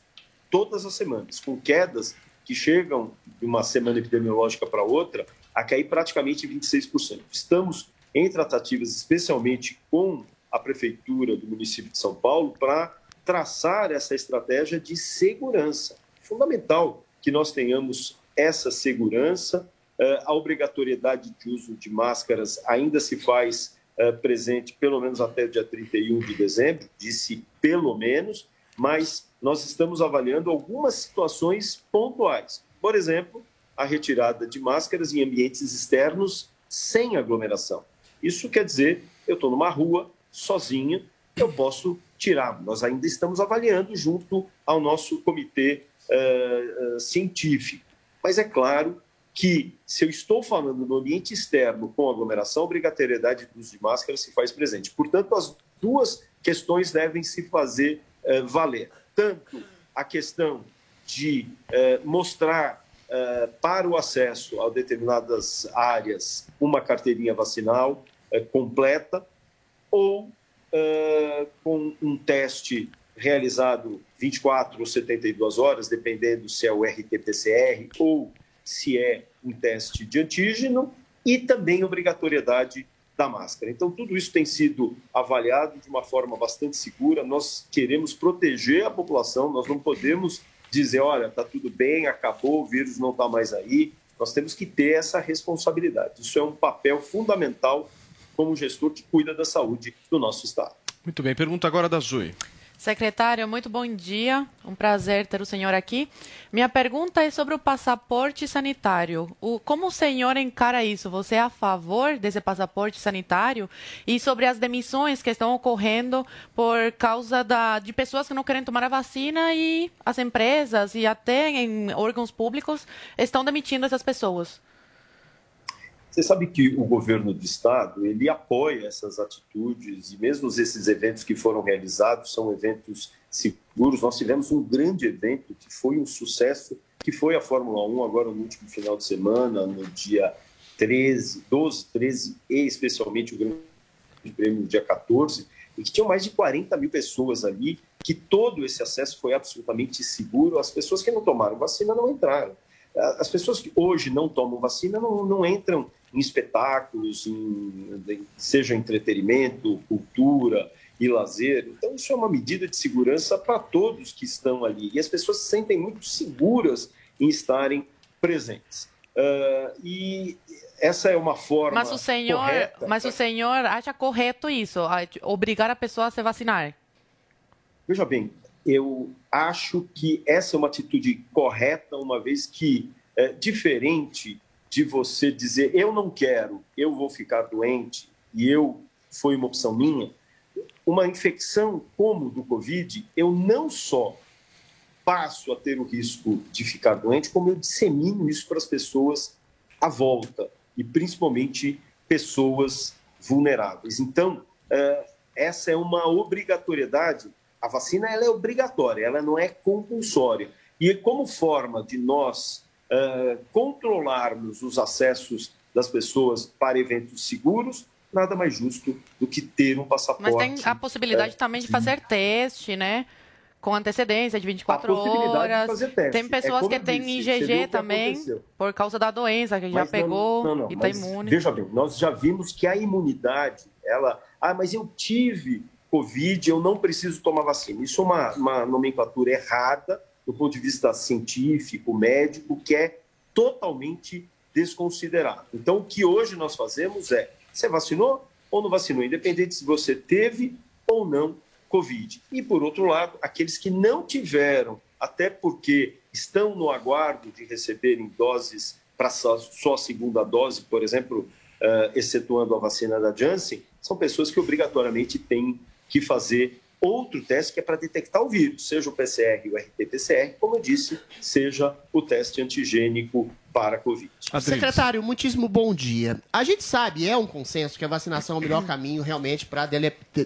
todas as semanas, com quedas que chegam de uma semana epidemiológica para outra a cair praticamente 26%. Estamos em tratativas, especialmente com a prefeitura do município de São Paulo, para traçar essa estratégia de segurança. Fundamental que nós tenhamos essa segurança. Eh, a obrigatoriedade de uso de máscaras ainda se faz eh, presente pelo menos até o dia 31 de dezembro, disse pelo menos, mas nós estamos avaliando algumas situações pontuais. Por exemplo, a retirada de máscaras em ambientes externos sem aglomeração. Isso quer dizer, eu estou numa rua, sozinho, eu posso tirar. Nós ainda estamos avaliando junto ao nosso comitê uh, uh, científico. Mas é claro que, se eu estou falando no ambiente externo com aglomeração, a obrigatoriedade do uso de máscara se faz presente. Portanto, as duas questões devem se fazer uh, valer. Tanto a questão de uh, mostrar uh, para o acesso a determinadas áreas uma carteirinha vacinal completa, ou com um teste realizado 24 ou 72 horas, dependendo se é o RT-PCR ou se é um teste de antígeno, e também obrigatoriedade da máscara. Então, tudo isso tem sido avaliado de uma forma bastante segura. Nós queremos proteger a população, nós não podemos dizer, olha, está tudo bem, acabou, o vírus não está mais aí. Nós temos que ter essa responsabilidade. Isso é um papel fundamental como gestor que cuida da saúde do nosso Estado. Muito bem, pergunta agora da Zui. Secretário, muito bom dia. Um prazer ter o senhor aqui. Minha pergunta é sobre o passaporte sanitário. O, como o senhor encara isso? Você é a favor desse passaporte sanitário? E sobre as demissões que estão ocorrendo por causa da, de pessoas que não querem tomar a vacina e as empresas e até em órgãos públicos estão demitindo essas pessoas? Você sabe que o governo do estado ele apoia essas atitudes e mesmo esses eventos que foram realizados são eventos seguros. Nós tivemos um grande evento que foi um sucesso, que foi a Fórmula 1 agora no último final de semana, no dia 13, 12, 13 e especialmente o Grande Prêmio no dia 14, e que tinham mais de 40 mil pessoas ali, que todo esse acesso foi absolutamente seguro. As pessoas que não tomaram vacina não entraram. As pessoas que hoje não tomam vacina não, não entram em espetáculos, em, seja entretenimento, cultura e lazer. Então, isso é uma medida de segurança para todos que estão ali. E as pessoas se sentem muito seguras em estarem presentes. Uh, e essa é uma forma. Mas o senhor, correta, mas o senhor acha correto isso, obrigar a pessoa a se vacinar? Veja bem, eu acho que essa é uma atitude correta, uma vez que é diferente de você dizer eu não quero, eu vou ficar doente e eu foi uma opção minha, uma infecção como do Covid, eu não só passo a ter o risco de ficar doente, como eu dissemino isso para as pessoas à volta e principalmente pessoas vulneráveis. Então, é, essa é uma obrigatoriedade. A vacina ela é obrigatória, ela não é compulsória. E como forma de nós uh, controlarmos os acessos das pessoas para eventos seguros, nada mais justo do que ter um passaporte. Mas tem a possibilidade é, também de fazer teste, né? Com antecedência de 24 horas. De fazer Tem pessoas é que têm IgG também, por causa da doença, que mas já não, pegou não, não, e está imune. Veja bem, nós já vimos que a imunidade, ela. Ah, mas eu tive Covid, eu não preciso tomar vacina. Isso é uma, uma nomenclatura errada do ponto de vista científico, médico, que é totalmente desconsiderado. Então, o que hoje nós fazemos é: você vacinou ou não vacinou, independente se você teve ou não Covid. E, por outro lado, aqueles que não tiveram, até porque estão no aguardo de receberem doses para só a segunda dose, por exemplo, uh, excetuando a vacina da Janssen, são pessoas que obrigatoriamente têm que fazer outro teste que é para detectar o vírus, seja o PCR e o RT-PCR, como eu disse, seja o teste antigênico para a Covid. Secretário, muitíssimo bom dia. A gente sabe, é um consenso, que a vacinação é o melhor caminho realmente para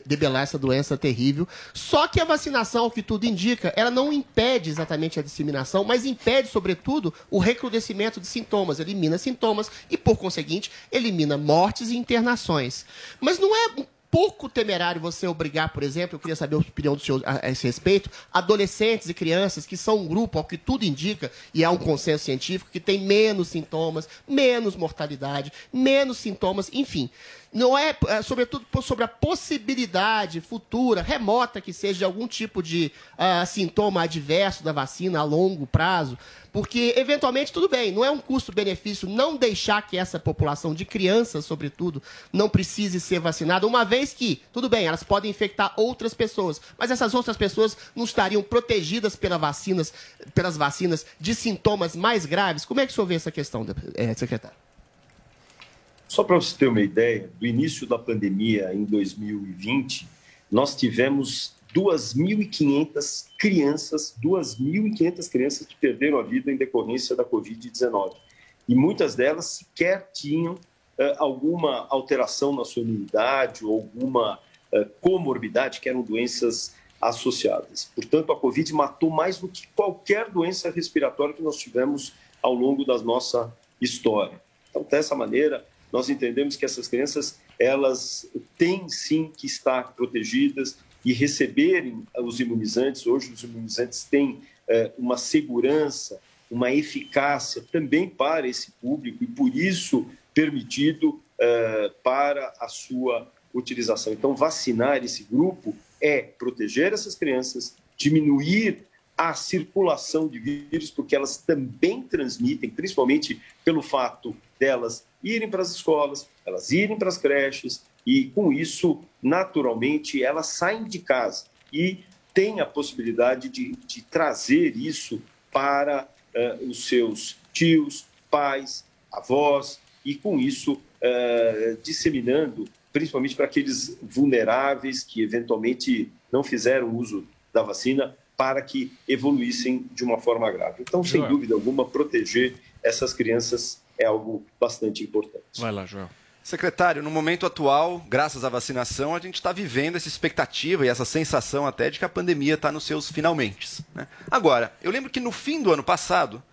debelar essa doença terrível. Só que a vacinação, o que tudo indica, ela não impede exatamente a disseminação, mas impede, sobretudo, o recrudescimento de sintomas. Elimina sintomas e, por conseguinte, elimina mortes e internações. Mas não é pouco temerário você obrigar, por exemplo, eu queria saber a opinião do senhor a, esse respeito, adolescentes e crianças que são um grupo, ao que tudo indica, e há um consenso científico, que tem menos sintomas, menos mortalidade, menos sintomas, enfim não é, é, sobretudo sobre a possibilidade futura, remota que seja de algum tipo de uh, sintoma adverso da vacina a longo prazo, porque eventualmente tudo bem, não é um custo-benefício não deixar que essa população de crianças, sobretudo, não precise ser vacinada, uma vez que, tudo bem, elas podem infectar outras pessoas, mas essas outras pessoas não estariam protegidas pelas vacinas, pelas vacinas de sintomas mais graves. Como é que o senhor vê essa questão, eh, secretário? Só para você ter uma ideia, do início da pandemia em 2020, nós tivemos 2.500 crianças, 2.500 crianças que perderam a vida em decorrência da Covid-19. E muitas delas sequer tinham uh, alguma alteração na sua imunidade ou alguma uh, comorbidade, que eram doenças associadas. Portanto, a Covid matou mais do que qualquer doença respiratória que nós tivemos ao longo da nossa história. Então, dessa maneira, nós entendemos que essas crianças elas têm sim que estar protegidas e receberem os imunizantes. Hoje os imunizantes têm é, uma segurança, uma eficácia também para esse público e por isso permitido é, para a sua utilização. Então vacinar esse grupo é proteger essas crianças, diminuir a circulação de vírus, porque elas também transmitem, principalmente pelo fato delas irem para as escolas, elas irem para as creches e, com isso, naturalmente, elas saem de casa e têm a possibilidade de, de trazer isso para uh, os seus tios, pais, avós e, com isso, uh, disseminando, principalmente para aqueles vulneráveis que eventualmente não fizeram uso da vacina, para que evoluíssem de uma forma grave. Então, sem dúvida alguma, proteger essas crianças é algo bastante importante. Vai lá, Joel. Secretário, no momento atual, graças à vacinação, a gente está vivendo essa expectativa e essa sensação até de que a pandemia está nos seus finalmente. Né? Agora, eu lembro que no fim do ano passado,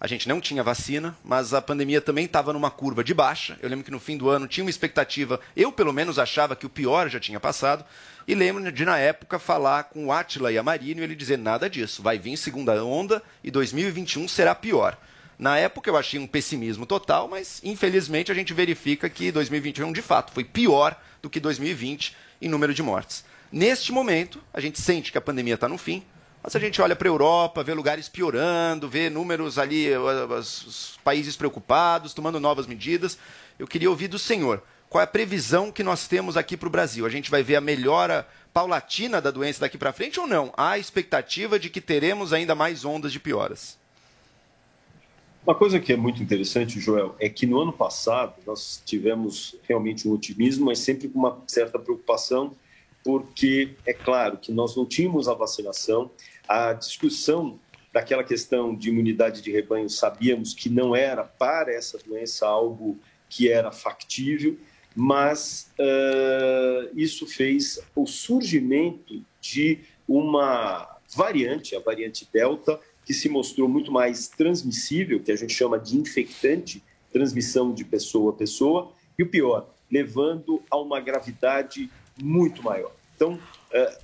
a gente não tinha vacina, mas a pandemia também estava numa curva de baixa. Eu lembro que no fim do ano tinha uma expectativa, eu pelo menos achava que o pior já tinha passado. E lembro de, na época, falar com o Atila e a Marino e ele dizer nada disso. Vai vir segunda onda e 2021 será pior. Na época eu achei um pessimismo total, mas infelizmente a gente verifica que 2021 de fato foi pior do que 2020 em número de mortes. Neste momento, a gente sente que a pandemia está no fim, mas a gente olha para a Europa, vê lugares piorando, vê números ali, os países preocupados, tomando novas medidas. Eu queria ouvir do senhor qual é a previsão que nós temos aqui para o Brasil. A gente vai ver a melhora paulatina da doença daqui para frente ou não? Há expectativa de que teremos ainda mais ondas de pioras? Uma coisa que é muito interessante, Joel, é que no ano passado nós tivemos realmente um otimismo, mas sempre com uma certa preocupação, porque é claro que nós não tínhamos a vacinação, a discussão daquela questão de imunidade de rebanho, sabíamos que não era para essa doença algo que era factível, mas uh, isso fez o surgimento de uma variante, a variante Delta, que se mostrou muito mais transmissível, que a gente chama de infectante, transmissão de pessoa a pessoa, e o pior, levando a uma gravidade muito maior. Então, é,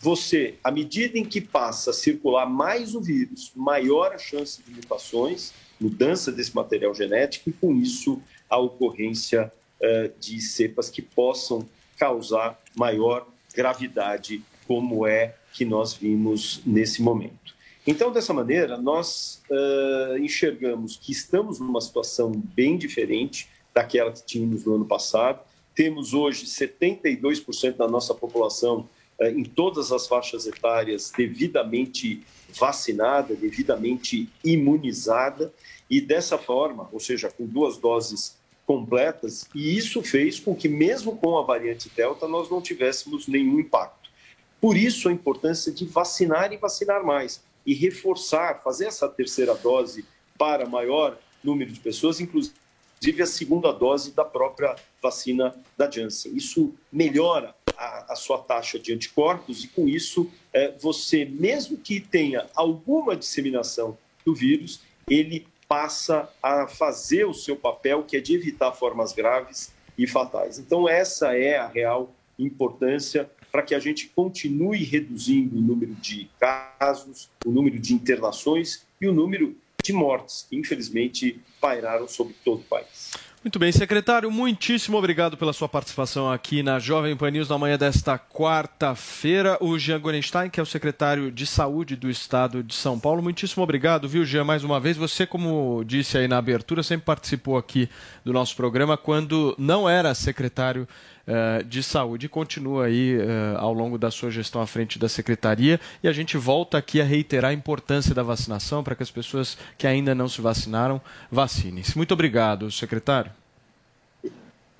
você, à medida em que passa a circular mais o vírus, maior a chance de mutações, mudança desse material genético, e com isso a ocorrência é, de cepas que possam causar maior gravidade como é que nós vimos nesse momento. Então, dessa maneira, nós uh, enxergamos que estamos numa situação bem diferente daquela que tínhamos no ano passado. Temos hoje 72% da nossa população uh, em todas as faixas etárias devidamente vacinada, devidamente imunizada, e dessa forma, ou seja, com duas doses completas, e isso fez com que, mesmo com a variante Delta, nós não tivéssemos nenhum impacto. Por isso, a importância de vacinar e vacinar mais e reforçar, fazer essa terceira dose para maior número de pessoas, inclusive a segunda dose da própria vacina da Janssen. Isso melhora a, a sua taxa de anticorpos e, com isso, é, você, mesmo que tenha alguma disseminação do vírus, ele passa a fazer o seu papel, que é de evitar formas graves e fatais. Então, essa é a real importância para que a gente continue reduzindo o número de casos, o número de internações e o número de mortes que, infelizmente, pairaram sobre todo o país. Muito bem, secretário, muitíssimo obrigado pela sua participação aqui na Jovem Pan News na manhã desta quarta-feira. O Jean Gorenstein, que é o secretário de Saúde do Estado de São Paulo, muitíssimo obrigado, viu, Jean, mais uma vez. Você, como disse aí na abertura, sempre participou aqui do nosso programa quando não era secretário uh, de Saúde. Continua aí uh, ao longo da sua gestão à frente da Secretaria e a gente volta aqui a reiterar a importância da vacinação para que as pessoas que ainda não se vacinaram vacinem-se. Muito obrigado, secretário.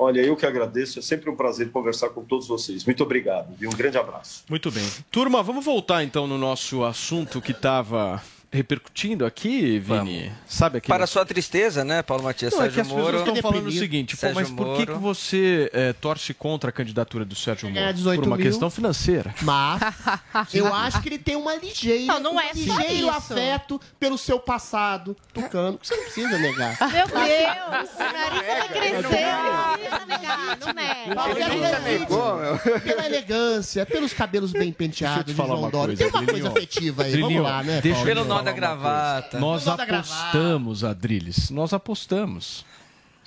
Olha, eu que agradeço, é sempre um prazer conversar com todos vocês. Muito obrigado e um grande abraço. Muito bem. Turma, vamos voltar então no nosso assunto que estava repercutindo aqui, Vini? Vamos. Sabe aquele... Para sua tristeza, né, Paulo Matias? Não, Sérgio é que as Moro. pessoas estão falando o seguinte, pô, mas por que, que você é, torce contra a candidatura do Sérgio Moro? por uma mil, questão financeira. Mas eu acho que ele tem uma ligeira, não, não é um ligeiro afeto pelo seu passado tucano. Você não precisa negar. Meu Deus, o nariz vai crescer. Não precisa negar, não nega. Pela elegância, pelos cabelos bem penteados de João Dória. Tem uma coisa afetiva aí, vamos lá, né, nó da gravata. Nós apostamos, Adriles. Nós apostamos.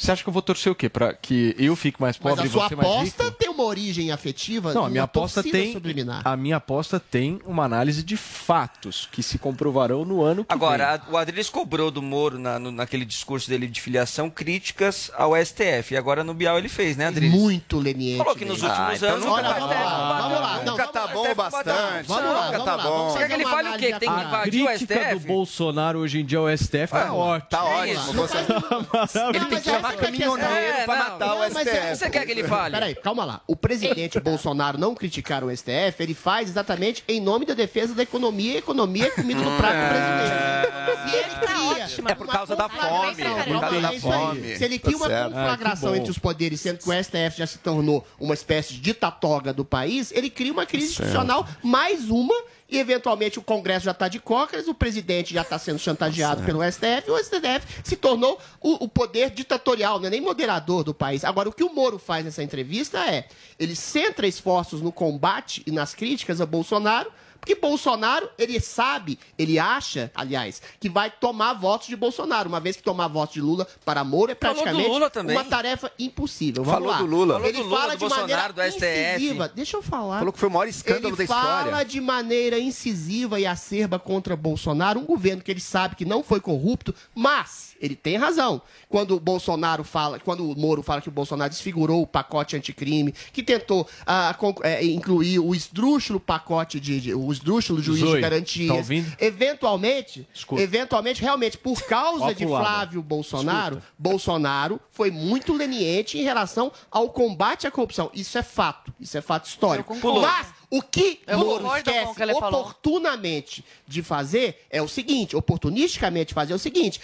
Você acha que eu vou torcer o quê? Para que eu fique mais pobre Mas a sua e você mais rico? aposta tem uma origem afetiva? Não, a minha aposta tem subliminar. a minha aposta tem uma análise de fatos que se comprovarão no ano que Agora, vem. o Adriles cobrou do Moro na, no, naquele discurso dele de filiação críticas ao STF. E agora no Bial ele fez, né, Adriles? Muito leniente. Falou que nos últimos Ah, então anos nunca tá tá bom. Vamos lá, não, Nunca tá bom bastante. Vamos lá, Nunca vamos tá lá, bom. vamos Você quer que ele fale o quê? Que tem que A invadir o crítica STF? do Bolsonaro hoje em dia ao STF é ótima. Tá ótimo. isso. Você... Ele tem que caminhoneiro É, pra não, matar não, o mas é- STF. Você quer que ele fale? Peraí, calma lá. O presidente Bolsonaro não criticar o STF, ele faz exatamente em nome da defesa da economia. Economia é comida no prato do presidente. Se ele cria É por causa da fome. É por causa É da aí. fome. Se ele cria uma Tá certo. conflagração Ah, entre os poderes, sendo que o STF já se tornou uma espécie de ditatoga do país, ele cria uma crise institucional, mais uma, e eventualmente o Congresso já está de cócoras, o presidente já está sendo chantageado pelo STF, e o STF se tornou o, o poder ditatorial, não é nem moderador do país. Agora, o que o Moro faz nessa entrevista é, ele centra esforços no combate e nas críticas a Bolsonaro, porque Bolsonaro, ele sabe, ele acha, aliás, que vai tomar votos de Bolsonaro. Uma vez que tomar votos de Lula para Moro é praticamente Lula também. uma tarefa impossível. Vamos Falou lá. do Lula. Falou Ele do Lula, fala do de Bolsonaro, maneira incisiva. Deixa eu falar. Falou que foi o maior escândalo ele da história. fala de maneira incisiva e acerba contra Bolsonaro, um governo que ele sabe que não foi corrupto, mas ele tem razão. Quando o Bolsonaro fala, quando o Moro fala que o Bolsonaro desfigurou o pacote anticrime, que tentou ah, eh, incluir o esdrúxulo pacote de, de- o esdrúxulo juiz Zoe, de garantias. tá ouvindo? Eventualmente, Escuta. eventualmente, realmente, por causa Ó de. Flávio Bolsonaro, Bolsonaro foi muito leniente em relação ao combate à corrupção. Isso é fato. Isso é fato histórico. Mas o que Eu Moro esquece que ele falou. oportunamente de fazer é o seguinte, oportunisticamente fazer é o seguinte,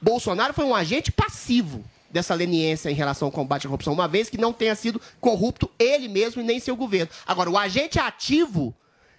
Bolsonaro foi um agente passivo dessa leniência em relação ao combate à corrupção, uma vez que não tenha sido corrupto ele mesmo e nem seu governo. Agora, o agente ativo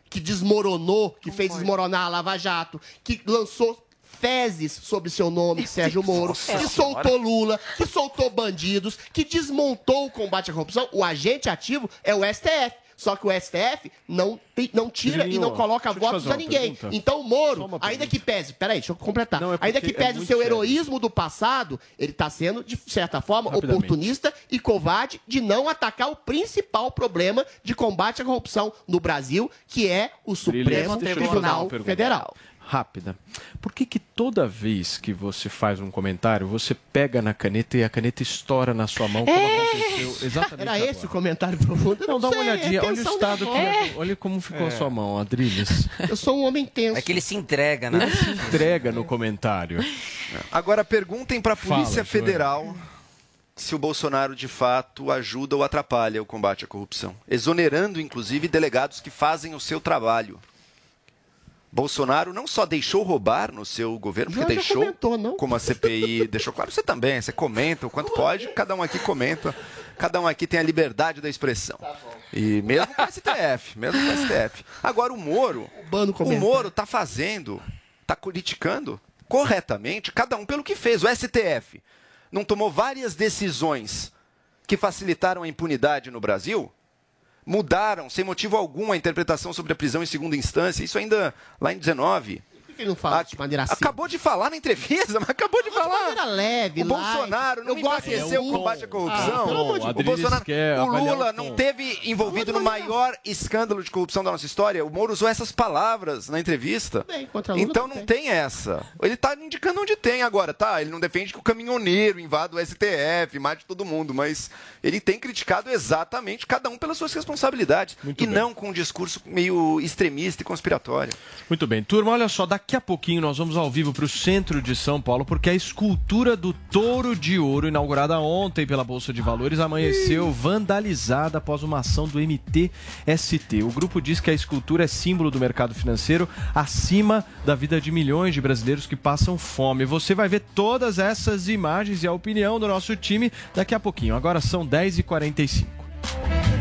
que desmoronou, que fez desmoronar a Lava Jato, que lançou fezes sobre seu nome, Sérgio Moro, que soltou Lula, que soltou bandidos, que desmontou o combate à corrupção, o agente ativo é o STF. Só que o STF não, tem- não tira e não coloca votos a ninguém. pergunta. Então o Moro, ainda que pese, peraí, deixa eu completar. Não, é ainda que é pese o muito seu sério. heroísmo do passado, ele está sendo, de certa forma, oportunista e covarde de não atacar o principal problema de combate à corrupção no Brasil, que é o Supremo Deixa eu te fazer uma Tribunal pergunta. Federal. Rápida. Por que que toda vez que você faz um comentário, você pega na caneta e a caneta estoura na sua mão, como aconteceu exatamente Era agora? esse o comentário profundo? Eu Não, dá uma sei, olhadinha. é Olha o estado que... nervosa. Olha como ficou a É. sua mão, Adriles. Eu sou um homem tenso. É que ele se entrega, né? Ele se entrega no comentário. Agora perguntem para a Polícia Fala, Federal se o Bolsonaro de fato ajuda ou atrapalha o combate à corrupção, exonerando inclusive delegados que fazem o seu trabalho. Bolsonaro não só deixou roubar no seu governo, porque deixou, comentou, como a CPI deixou claro, você também, você comenta o quanto pode, cada um aqui comenta, cada um aqui tem a liberdade da expressão. E mesmo com o STF, mesmo com o STF. Agora o Moro, o comentário. Moro está fazendo, está criticando corretamente cada um pelo que fez. O STF não tomou várias decisões que facilitaram a impunidade no Brasil? Mudaram, sem motivo algum, a interpretação sobre a prisão em segunda instância. Isso ainda lá em 19. Por que ele não fala de maneira assim? Acabou de falar na entrevista, mas acabou de falar. De maneira leve, o Bolsonaro não enfraqueceu de o combate à corrupção. Ah, amor de o. Bolsonaro, quer o Lula não teve envolvido no maior escândalo de corrupção da nossa história. O Moro usou essas palavras na entrevista. Bem, Lula Então não não tem essa. Ele tá indicando onde tem agora, tá? Ele não defende que o caminhoneiro invada o STF, mate todo mundo, mas ele tem criticado exatamente cada um pelas suas responsabilidades e não com um discurso meio extremista e conspiratório. Muito bem, turma, olha só, daqui a pouquinho nós vamos ao vivo para o centro de São Paulo, porque a escultura do Touro de Ouro, inaugurada ontem pela Bolsa de Valores, amanheceu vandalizada após uma ação do MTST. O grupo diz que a escultura é símbolo do mercado financeiro acima da vida de milhões de brasileiros que passam fome. Você vai ver todas essas imagens e a opinião do nosso time daqui a pouquinho. Agora são 10h45.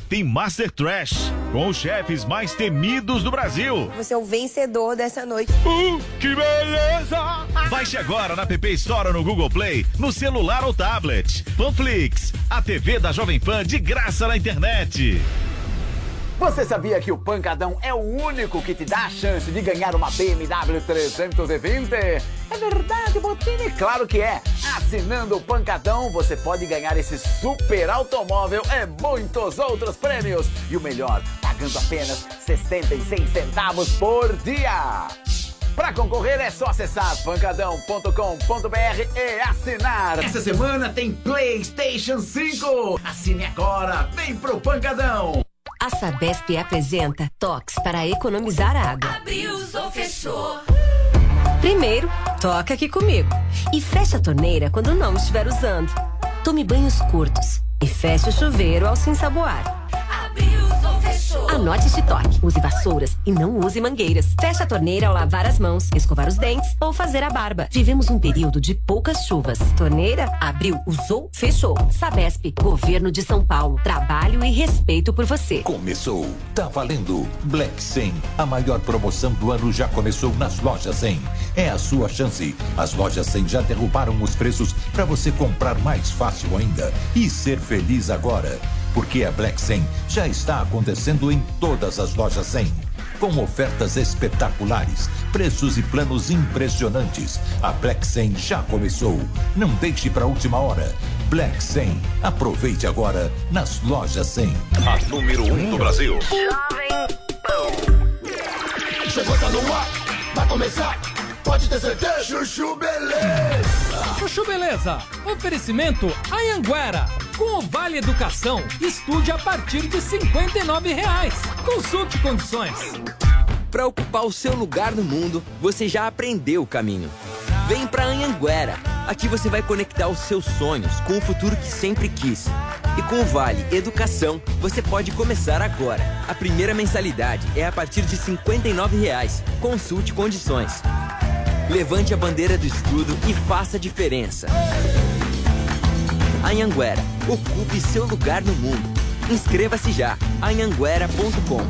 tem Master Trash, com os chefes mais temidos do Brasil. Você é o vencedor dessa noite. Que beleza! Baixe agora na PP Store ou no Google Play, no celular ou tablet. Panflix, a TV da Jovem Pan de graça na internet. Você sabia que o Pancadão é o único que te dá a chance de ganhar uma BMW 320? É verdade, Botini? Claro que é! Assinando o Pancadão, você pode ganhar esse super automóvel e muitos outros prêmios. E o melhor, pagando apenas 66 centavos por dia. Para concorrer é só acessar pancadão.com.br e assinar. Essa semana tem PlayStation 5. Assine agora, vem pro Pancadão. A Sabesp apresenta toques para economizar água. Abriu, ou fechou. Primeiro, toca aqui comigo. E feche a torneira quando não estiver usando. Tome banhos curtos. E feche o chuveiro ao se ensaboar. Anote este toque. Use vassouras e não use mangueiras. Feche a torneira ao lavar as mãos, escovar os dentes ou fazer a barba. Vivemos um período de poucas chuvas. Torneira, abriu, usou, fechou. Sabesp, Governo de São Paulo. Trabalho e respeito por você. Começou, tá valendo. Black 100, a maior promoção do ano já começou nas lojas 100. É a sua chance. As lojas 100 já derrubaram os preços para você comprar mais fácil ainda e ser feliz agora. Porque a Black 100 já está acontecendo em todas as lojas 100. Com ofertas espetaculares, preços e planos impressionantes. A Black 100 já começou. Não deixe para a última hora. Black 100. Aproveite agora nas lojas 100. A número 1 um do Brasil. Chegou, tá no ar, vai começar. Pode ter certeza, Chuchu Beleza. Chuchu Beleza, oferecimento Anhanguera. Com o Vale Educação, estude a partir de 59 reais. Consulte condições. Para ocupar o seu lugar no mundo, você já aprendeu o caminho. Vem pra Anhanguera. Aqui você vai conectar os seus sonhos com o futuro que sempre quis. E com o Vale Educação, você pode começar agora. A primeira mensalidade é a partir de 59 reais. Consulte condições. Levante a bandeira do estudo e faça a diferença. Anhanguera, ocupe seu lugar no mundo. Inscreva-se já. anhanguera.com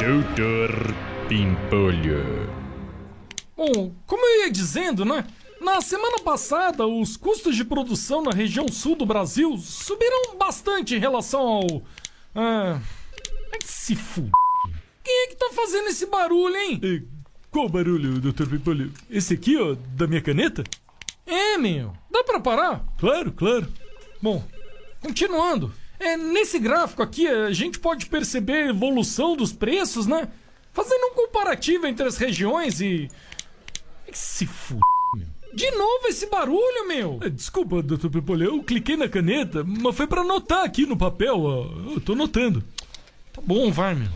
Doutor Pimpolho. Bom, como eu ia dizendo, né? Na semana passada, os custos de produção na região sul do Brasil subiram bastante em relação ao. Ah. Ai, se f. Quem é que tá fazendo esse barulho, hein? Qual barulho, Dr. Pimpolho? Esse aqui, ó, da minha caneta? É, meu. Dá pra parar? Claro, claro. Bom, continuando. É, nesse gráfico aqui, a gente pode perceber a evolução dos preços, né? Fazendo um comparativo entre as regiões e. Se f. Meu. De novo esse barulho, meu! É, Desculpa, Dr. Pimpolho, eu cliquei na caneta, mas foi pra anotar aqui no papel, ó. Eu tô anotando. Tá bom, vai, meu.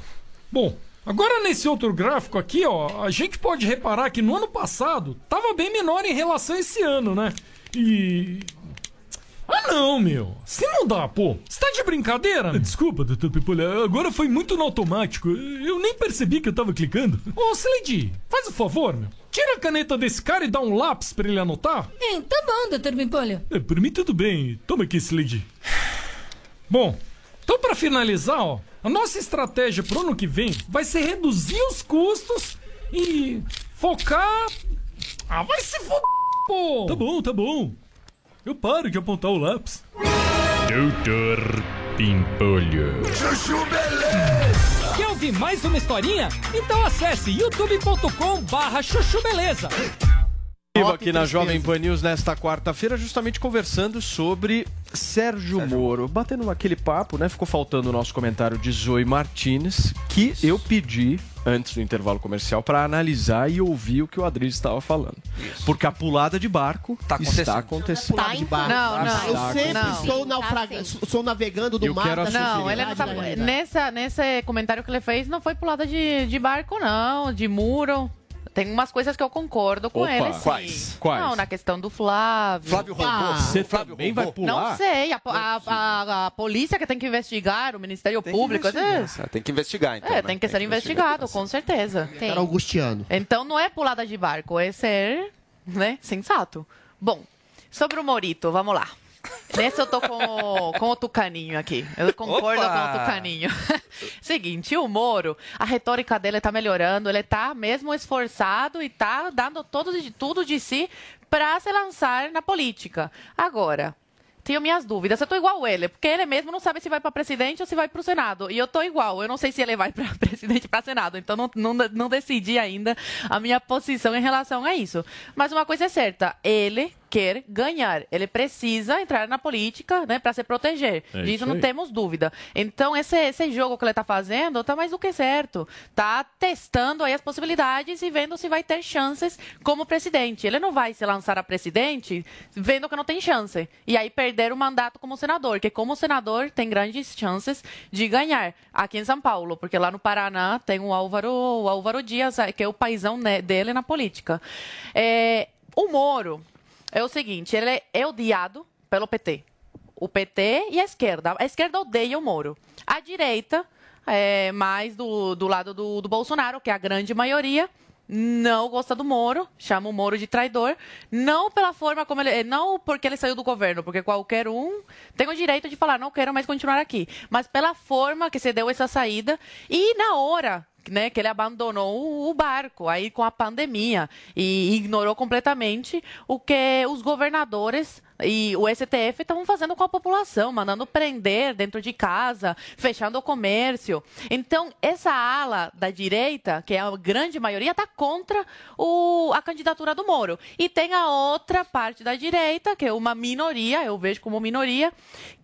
Bom, agora nesse outro gráfico aqui, ó, a gente pode reparar que no ano passado tava bem menor em relação a esse ano, né? E. Ah não, meu! Se não dá, pô! Você tá de brincadeira? meu? Desculpa, doutor Pipolha, agora foi muito no automático. Eu nem percebi que eu tava clicando. Ô, Slade, faz o favor, meu. Tira a caneta desse cara e dá um lápis pra ele anotar. É, tá bom, doutor Pimpolho. É, por mim tudo bem. Toma aqui, Slade. Bom, então pra finalizar, ó, a nossa estratégia pro ano que vem vai ser reduzir os custos e focar. Ah, vai se foder, pô! Tá bom, tá bom. Eu paro de apontar o lápis. Doutor Pimpolho. Chuchu Beleza! Quer ouvir mais uma historinha? Então acesse youtube.com barra chuchu beleza. Vivo aqui na Jovem Pan News nesta quarta-feira, justamente conversando sobre Sérgio, Moro. Batendo aquele papo, né? Ficou faltando o nosso comentário de Zoe Martinez, que eu pedi antes do intervalo comercial para analisar e ouvir o que o Adriles estava falando. Porque a pulada de barco está acontecendo. Pulada de barco. Não, não. Eu sempre Não. estou, naufraga... sou navegando do Eu mar quero Não, ele não tá. Nessa, nesse comentário que ele fez, não foi pulada de, de barco, não, de muro. Tem umas coisas que eu concordo com Opa, ele. sim. quais? Quais? Não, na questão do Flávio. Flávio roubou. Você também vai pular? Não sei. A, a- a- a polícia que tem que investigar, o Ministério Público. é, Tem que investigar, então. é, né? tem que ser investigado, com certeza. Era Augustiano. Então não é pulada de barco, é ser, né, sensato. Bom, sobre o Morito, vamos lá. Nesse eu tô com, o- com o Tucaninho aqui. Eu concordo Opa! com o Tucaninho. Seguinte, o Moro, a retórica dele tá melhorando, ele tá mesmo esforçado e tá dando todo de, tudo de si para se lançar na política. Agora, tenho minhas dúvidas. Eu tô igual ele, porque ele mesmo não sabe se vai para presidente ou se vai para o Senado. E eu tô igual. Eu não sei se ele vai para presidente ou para Senado. Então não, não, não decidi ainda a minha posição em relação a isso. Mas uma coisa é certa, ele quer ganhar. Ele precisa entrar na política, né, para se proteger. É Disso isso não temos dúvida. Então esse, esse jogo que ele tá fazendo tá mais do que certo. Tá testando aí as possibilidades e vendo se vai ter chances como presidente. Ele não vai se lançar a presidente vendo que não tem chance. E aí perder o mandato como senador, que como senador tem grandes chances de ganhar aqui em São Paulo, porque lá no Paraná tem o Álvaro, o Álvaro Dias, que é o paizão né, dele na política. É, o Moro é o seguinte, ele é odiado pelo PT. O PT e a esquerda. A esquerda odeia o Moro. A direita, é, mais do, do lado do, do Bolsonaro, que é a grande maioria, não gosta do Moro, chama o Moro de traidor, não pela forma como ele, não porque ele saiu do governo, porque qualquer um tem o direito de falar não quero mais continuar aqui, mas pela forma que se deu essa saída e na hora né, que ele abandonou o- barco aí com a pandemia e ignorou completamente o que os governadores e o STF estavam fazendo com a população, mandando prender dentro de casa, fechando o comércio. Então, essa ala da direita, que é a grande maioria, está contra o- a candidatura do Moro. E tem a outra parte da direita, que é uma minoria, eu vejo como minoria,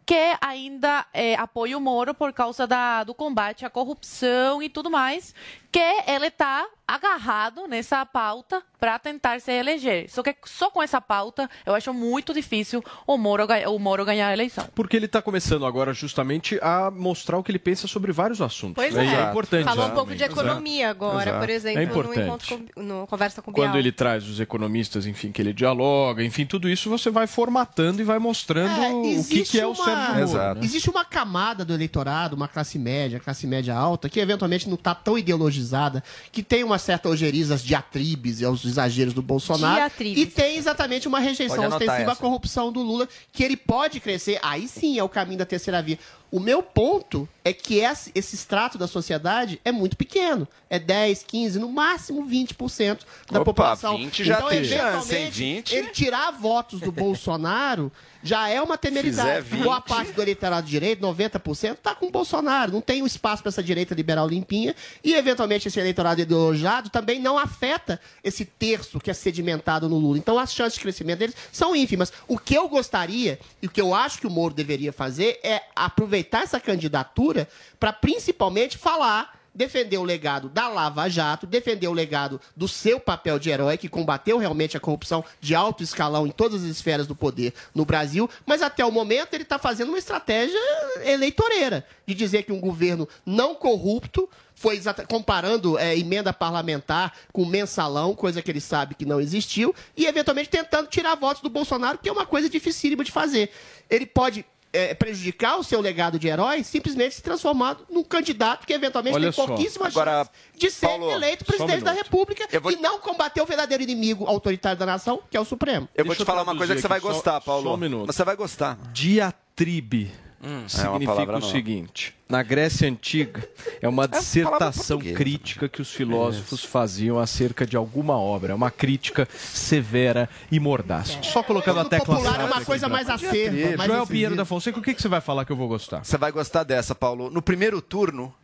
que ainda é, apoia o Moro por causa da, do combate à corrupção e tudo mais, que ele está agarrado nessa pauta para tentar se eleger. Só que só com essa pauta eu acho muito difícil o Moro, o Moro ganhar a eleição. Porque ele está começando agora justamente a mostrar o que ele pensa sobre vários assuntos. Pois né? é. É importante. Falou um pouco de Exato. economia agora, Exato. por exemplo, É no importante. encontro com, no Conversa com Quando Bial. ele traz os economistas, enfim, que ele dialoga, enfim, tudo isso você vai formatando e vai mostrando o que, existe que é o uma- Sérgio Moro. né? Existe uma camada do eleitorado, uma classe média, classe média alta, que eventualmente não está tão ideologizada, que tem uma certa ojeriza às diatribes e aos exageros do Bolsonaro. Diatribes. E tem exatamente uma rejeição ostensiva à essa. corrupção do Lula, que ele pode crescer. Aí sim é o caminho da terceira via. O meu ponto é que esse, esse extrato da sociedade é muito pequeno. É 10, 15, no máximo 20% da Opa, população. 20 já então, tem chance, hein? eventualmente, 20. Ele tirar votos do Bolsonaro já é uma temeridade. Boa 20. parte do eleitorado de direita, 90%, tá com o Bolsonaro. Não tem um espaço para essa direita liberal limpinha. E, eventualmente, esse eleitorado ideologizado também não afeta esse terço que é sedimentado no Lula. Então, as chances de crescimento deles são ínfimas. O que eu gostaria, e o que eu acho que o Moro deveria fazer, é aproveitar essa candidatura para, principalmente, falar defender o legado da Lava Jato, defender o legado do seu papel de herói, que combateu realmente a corrupção de alto escalão em todas as esferas do poder no Brasil, mas até o momento ele está fazendo uma estratégia eleitoreira, de dizer que um governo não corrupto foi comparando é, emenda parlamentar com mensalão, coisa que ele sabe que não existiu, e eventualmente tentando tirar votos do Bolsonaro, que é uma coisa dificílima de fazer. Ele pode é, prejudicar o seu legado de herói simplesmente se transformar num candidato que eventualmente Olha tem só. pouquíssima Agora, chance de ser Paulo, eleito só um presidente da. República e não combater o verdadeiro inimigo autoritário da nação, que é o Supremo. Eu vou te falar uma coisa que você vai gostar, Paulo. Só um minuto. Você vai gostar. Diatribe é uma significa o nova. seguinte: na Grécia Antiga, é uma palavra dissertação crítica que os filósofos faziam acerca de alguma obra. É uma crítica severa e mordaz. Só colocando a tecla popular é uma coisa mais acerba, mais Joel. Pinheiro da Fonseca, o que, que você vai falar que eu vou gostar? Você vai gostar dessa, Paulo. No primeiro turno,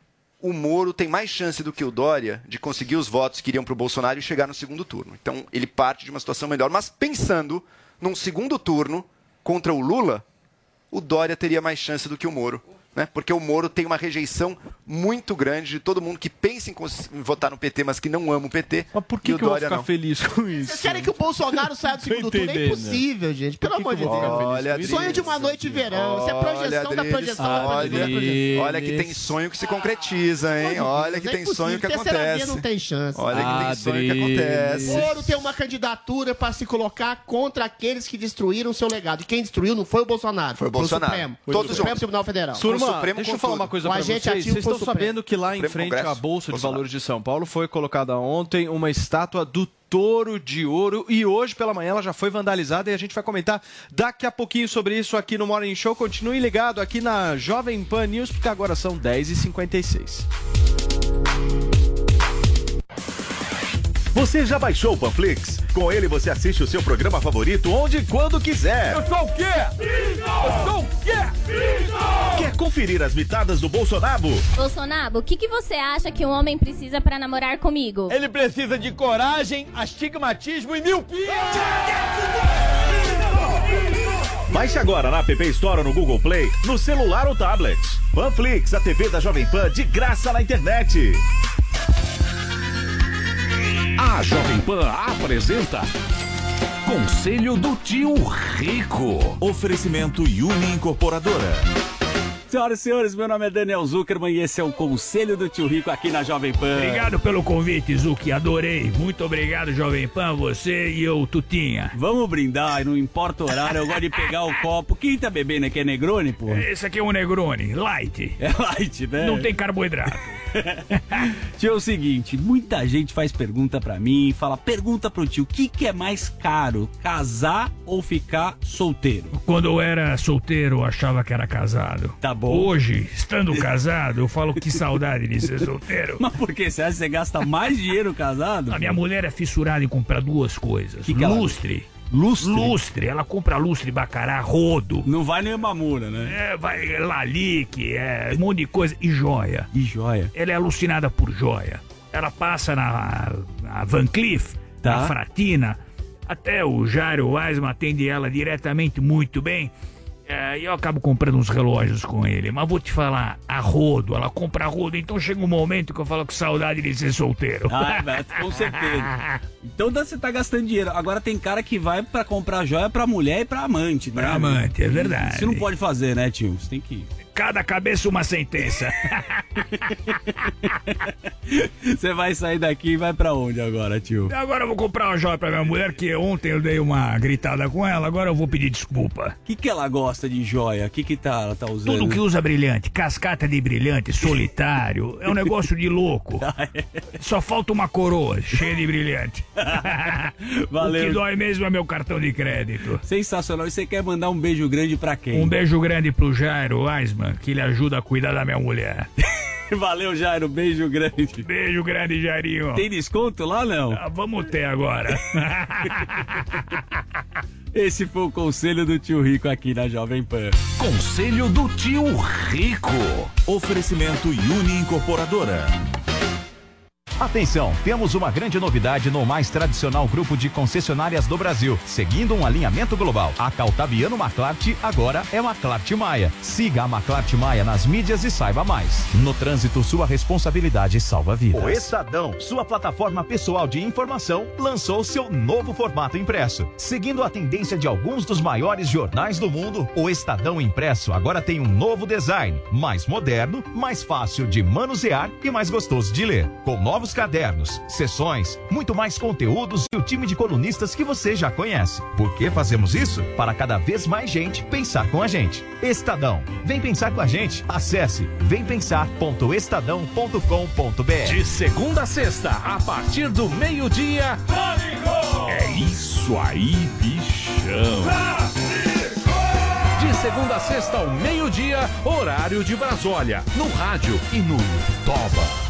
o Moro tem mais chance do que o Dória de conseguir os votos que iriam para o Bolsonaro e chegar no segundo turno. Então, ele parte de uma situação melhor. Mas pensando num segundo turno contra o Lula, o Dória teria mais chance do que o Moro. Né? Porque o Moro tem uma rejeição muito grande de todo mundo que pensa em, em votar no PT, mas que não ama o PT. Mas por que, o que eu vou Dória ficar não. feliz com isso? Vocês querem que o Bolsonaro saia do segundo turno? É impossível, gente. Pelo amor de Deus. Olha, Sonho de uma noite de verão. Isso é projeção da projeção da projeção Olha, que tem sonho que se concretiza, hein? Olha que É tem sonho que Terceira via acontece. não tem chance. Olha que tem sonho que O acontece. Moro tem uma candidatura para se colocar contra aqueles que destruíram o seu legado. E quem destruiu não foi o Bolsonaro. Foi o Bolsonaro. Supremo. Todos o o Supremo. Tribunal Federal. Turma, deixa eu falar uma coisa agente vocês. ativo Vocês estão Supremo. sabendo que lá em Supremo frente Congresso. à Bolsa de Bolsonaro. Valores de São Paulo foi colocada ontem uma estátua do Touro de Ouro e hoje pela manhã ela já foi vandalizada e a gente vai comentar daqui a pouquinho sobre isso aqui no Morning Show. Continue ligado aqui na Jovem Pan News porque agora são 10h56. Você já baixou o Panflix? Com ele você assiste o seu programa favorito onde e quando quiser. Eu sou o quê? Eu sou o quê? Quer conferir as mitadas do Bolsonaro? Bolsonaro, o que, que você acha que um homem precisa pra namorar comigo? Ele precisa de coragem, astigmatismo e miopia. Baixe agora na App Store ou no Google Play, no celular ou tablet. Panflix, a TV da Jovem Pan de graça na internet. A Jovem Pan apresenta Conselho do Tio Rico. Oferecimento Uni Incorporadora. Senhoras e senhores, meu nome é Daniel Zuckerman e esse é o Conselho do Tio Rico aqui na Jovem Pan. Obrigado pelo convite, Zuki. Adorei. Muito obrigado, Jovem Pan, você e eu, Tutinha. Vamos brindar, não importa o horário, eu gosto de pegar o copo. Quem tá bebendo aqui é Negroni, pô? Esse aqui é um Negroni, light. É light, né? Não tem carboidrato. Tio, é o seguinte, muita gente faz pergunta pra mim, fala, pergunta pro tio, o que, que é mais caro, casar ou ficar solteiro? Quando eu era solteiro, eu achava que era casado. Tá bom. Hoje, estando casado, eu falo que saudade de ser solteiro. Mas por que? Você acha que você gasta mais dinheiro casado? A minha mulher é fissurada em comprar duas coisas. Que que ela- lustre. Lustre? Lustre. Ela compra lustre, bacará, rodo. Não vai nem mamura, né? É, vai lalique, é, um monte de coisa. E joia. E joia? Ela é alucinada por joia. Ela passa na, na Van Cleef, Tá. na Fratina. Até o Jairo Weisman atende ela diretamente muito bem. É, eu acabo comprando uns relógios com ele. Mas vou te falar, a rodo, ela compra a rodo, então chega um momento que eu falo com saudade de ser solteiro. Ah, Beto, com certeza. Então você tá gastando dinheiro. Agora tem cara que vai pra comprar joia pra mulher e pra amante, né? Pra amante, é verdade. Você não pode fazer, né, tio? Você tem que. Cada cabeça uma sentença. Você vai sair daqui e vai pra onde agora, tio? Agora eu vou comprar uma joia pra minha mulher, que ontem eu dei uma gritada com ela, agora eu vou pedir desculpa. O que, que ela gosta de joia? O que, que tá, ela tá usando? Tudo que usa brilhante, cascata de brilhante, solitário, é um negócio de louco. Só falta uma coroa cheia de brilhante. Valeu. O que dói mesmo é meu cartão de crédito. Sensacional. E você quer mandar um beijo grande pra quem? Um beijo grande pro Jairo Weisman, que ele ajuda a cuidar da minha mulher. Valeu, Jairo. Beijo grande. Beijo grande, Jairinho. Tem desconto lá não? Ah, vamos ter agora. Esse foi o conselho do tio Rico aqui na Jovem Pan. Conselho do tio Rico. Oferecimento Uni Incorporadora. Atenção, temos uma grande novidade no mais tradicional grupo de concessionárias do Brasil, seguindo um alinhamento global. A Caltabiano Maclart agora é Maclart Maia. Siga a Maclart Maia nas mídias e saiba mais. No trânsito, sua responsabilidade salva vidas. O Estadão, sua plataforma pessoal de informação, lançou seu novo formato impresso. Seguindo a tendência de alguns dos maiores jornais do mundo, o Estadão Impresso agora tem um novo design, mais moderno, mais fácil de manusear e mais gostoso de ler. Com novos cadernos, sessões, muito mais conteúdos e o time de colunistas que você já conhece. Por que fazemos isso? Para cada vez mais gente pensar com a gente. Estadão, vem pensar com a gente. Acesse vempensar.estadão.com.br. De segunda a sexta, a partir do meio-dia. É isso aí, bichão. De segunda a sexta ao meio-dia, horário de Brasólia, no rádio e no Toba.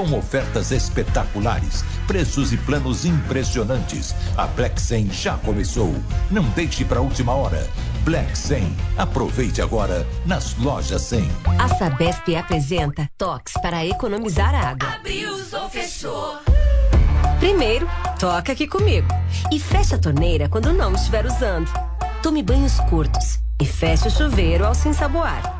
com ofertas espetaculares, preços e planos impressionantes. A Black 100 já começou. Não deixe para última hora. Black 100. Aproveite agora nas lojas 100. A Sabesp apresenta toques para economizar água. Abriu ou fechou? Primeiro, toca aqui comigo. E feche a torneira quando não estiver usando. Tome banhos curtos e feche o chuveiro ao se ensaboar.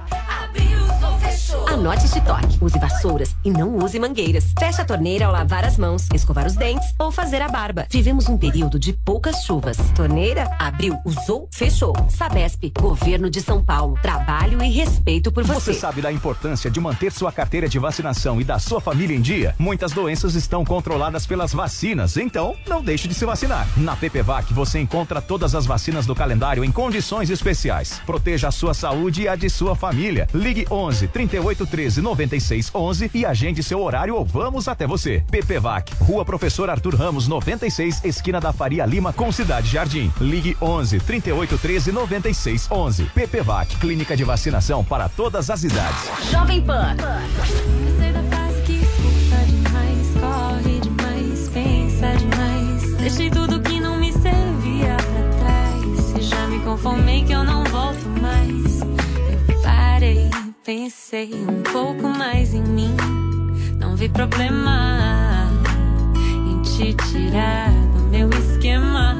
Anote este toque. Use vassouras e não use mangueiras. Feche a torneira ao lavar as mãos, escovar os dentes ou fazer a barba. Vivemos um período de poucas chuvas. Torneira, abriu, usou, fechou. Sabesp, Governo de São Paulo. Trabalho e respeito por você. Você sabe da importância de manter sua carteira de vacinação e da sua família em dia? Muitas doenças estão controladas pelas vacinas, então não deixe de se vacinar. Na PPVAC você encontra todas as vacinas do calendário em condições especiais. Proteja a sua saúde e a de sua família. Ligue 11 38 13 96 11 e agende seu horário ou vamos até você. PPVAC, Rua Professor Arthur Ramos 96, esquina da Faria Lima com Cidade Jardim. Ligue 11 38 13 96 11. PPVAC, clínica de vacinação para todas as idades. Jovem Pan. Sei da fase que escuta demais, corre demais, pensa demais. Deixei tudo que não me servia pra trás. E já me conformei que eu não volto mais. Pensei um pouco mais em mim. Não vi problema em te tirar do meu esquema.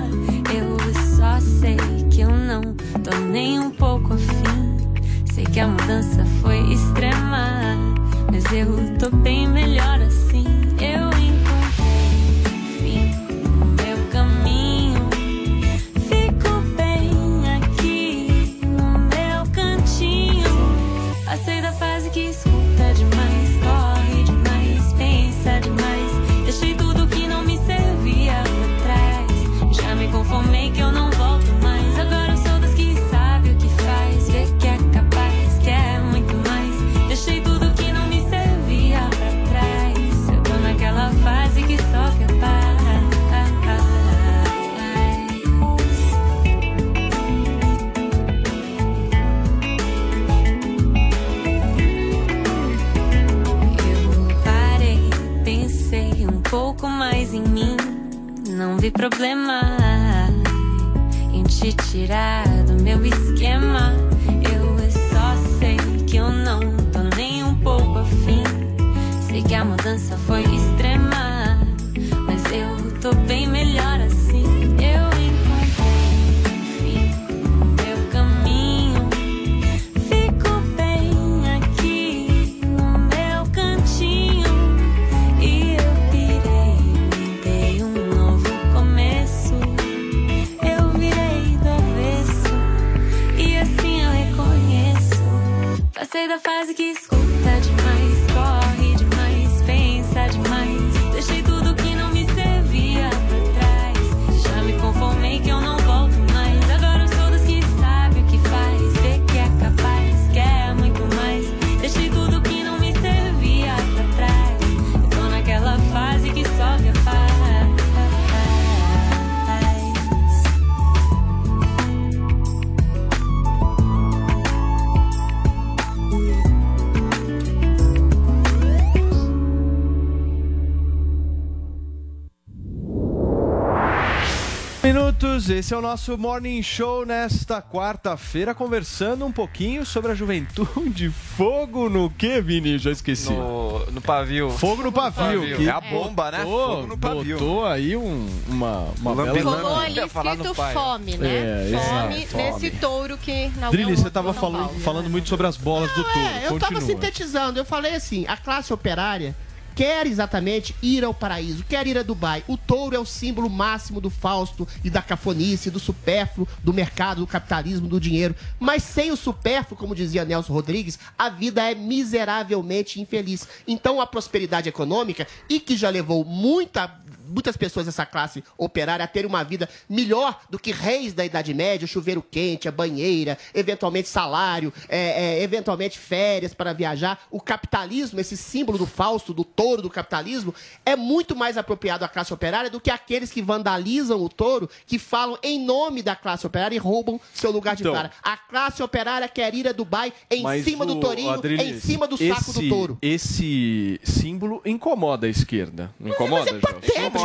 Eu só sei que eu não tô nem um pouco afim. Sei que a mudança foi extrema, mas eu tô bem melhor vi problema em te tirar do meu esquema. Da fase que escuta demais, Minutos, esse é o nosso Morning Show nesta quarta-feira, conversando um pouquinho sobre a juventude. Fogo no que, Vini? Já esqueci. No, no pavio. Fogo no pavio. pavio. que É a bomba, né? Fogo no pavio. Botou aí um, uma, uma bela... Colou ali escrito fome, né? É, fome nesse touro que não Drilly, você estava não falando, vale. falando muito sobre as bolas do touro. É, eu tava Continua. sintetizando. Eu falei assim: a classe operária quer exatamente ir ao paraíso, quer ir a Dubai. O touro é o símbolo máximo do Fausto e da cafonice, do supérfluo, do mercado, do capitalismo, do dinheiro. Mas sem o supérfluo, como dizia Nelson Rodrigues, a vida é miseravelmente infeliz. Então a prosperidade econômica, e que já levou muita muitas pessoas dessa classe operária a terem uma vida melhor do que reis da Idade Média, o chuveiro quente, a banheira, eventualmente salário, é, é, eventualmente férias para viajar. O capitalismo, esse símbolo do Fausto, do touro do capitalismo, é muito mais apropriado à classe operária do que aqueles que vandalizam o touro, que falam em nome da classe operária e roubam seu lugar de Então. A classe operária quer ir a Dubai em Mas cima do o tourinho, Adriles, em cima do saco do esse- touro. Esse símbolo incomoda a esquerda. Não incomoda? Incomodou. É patético.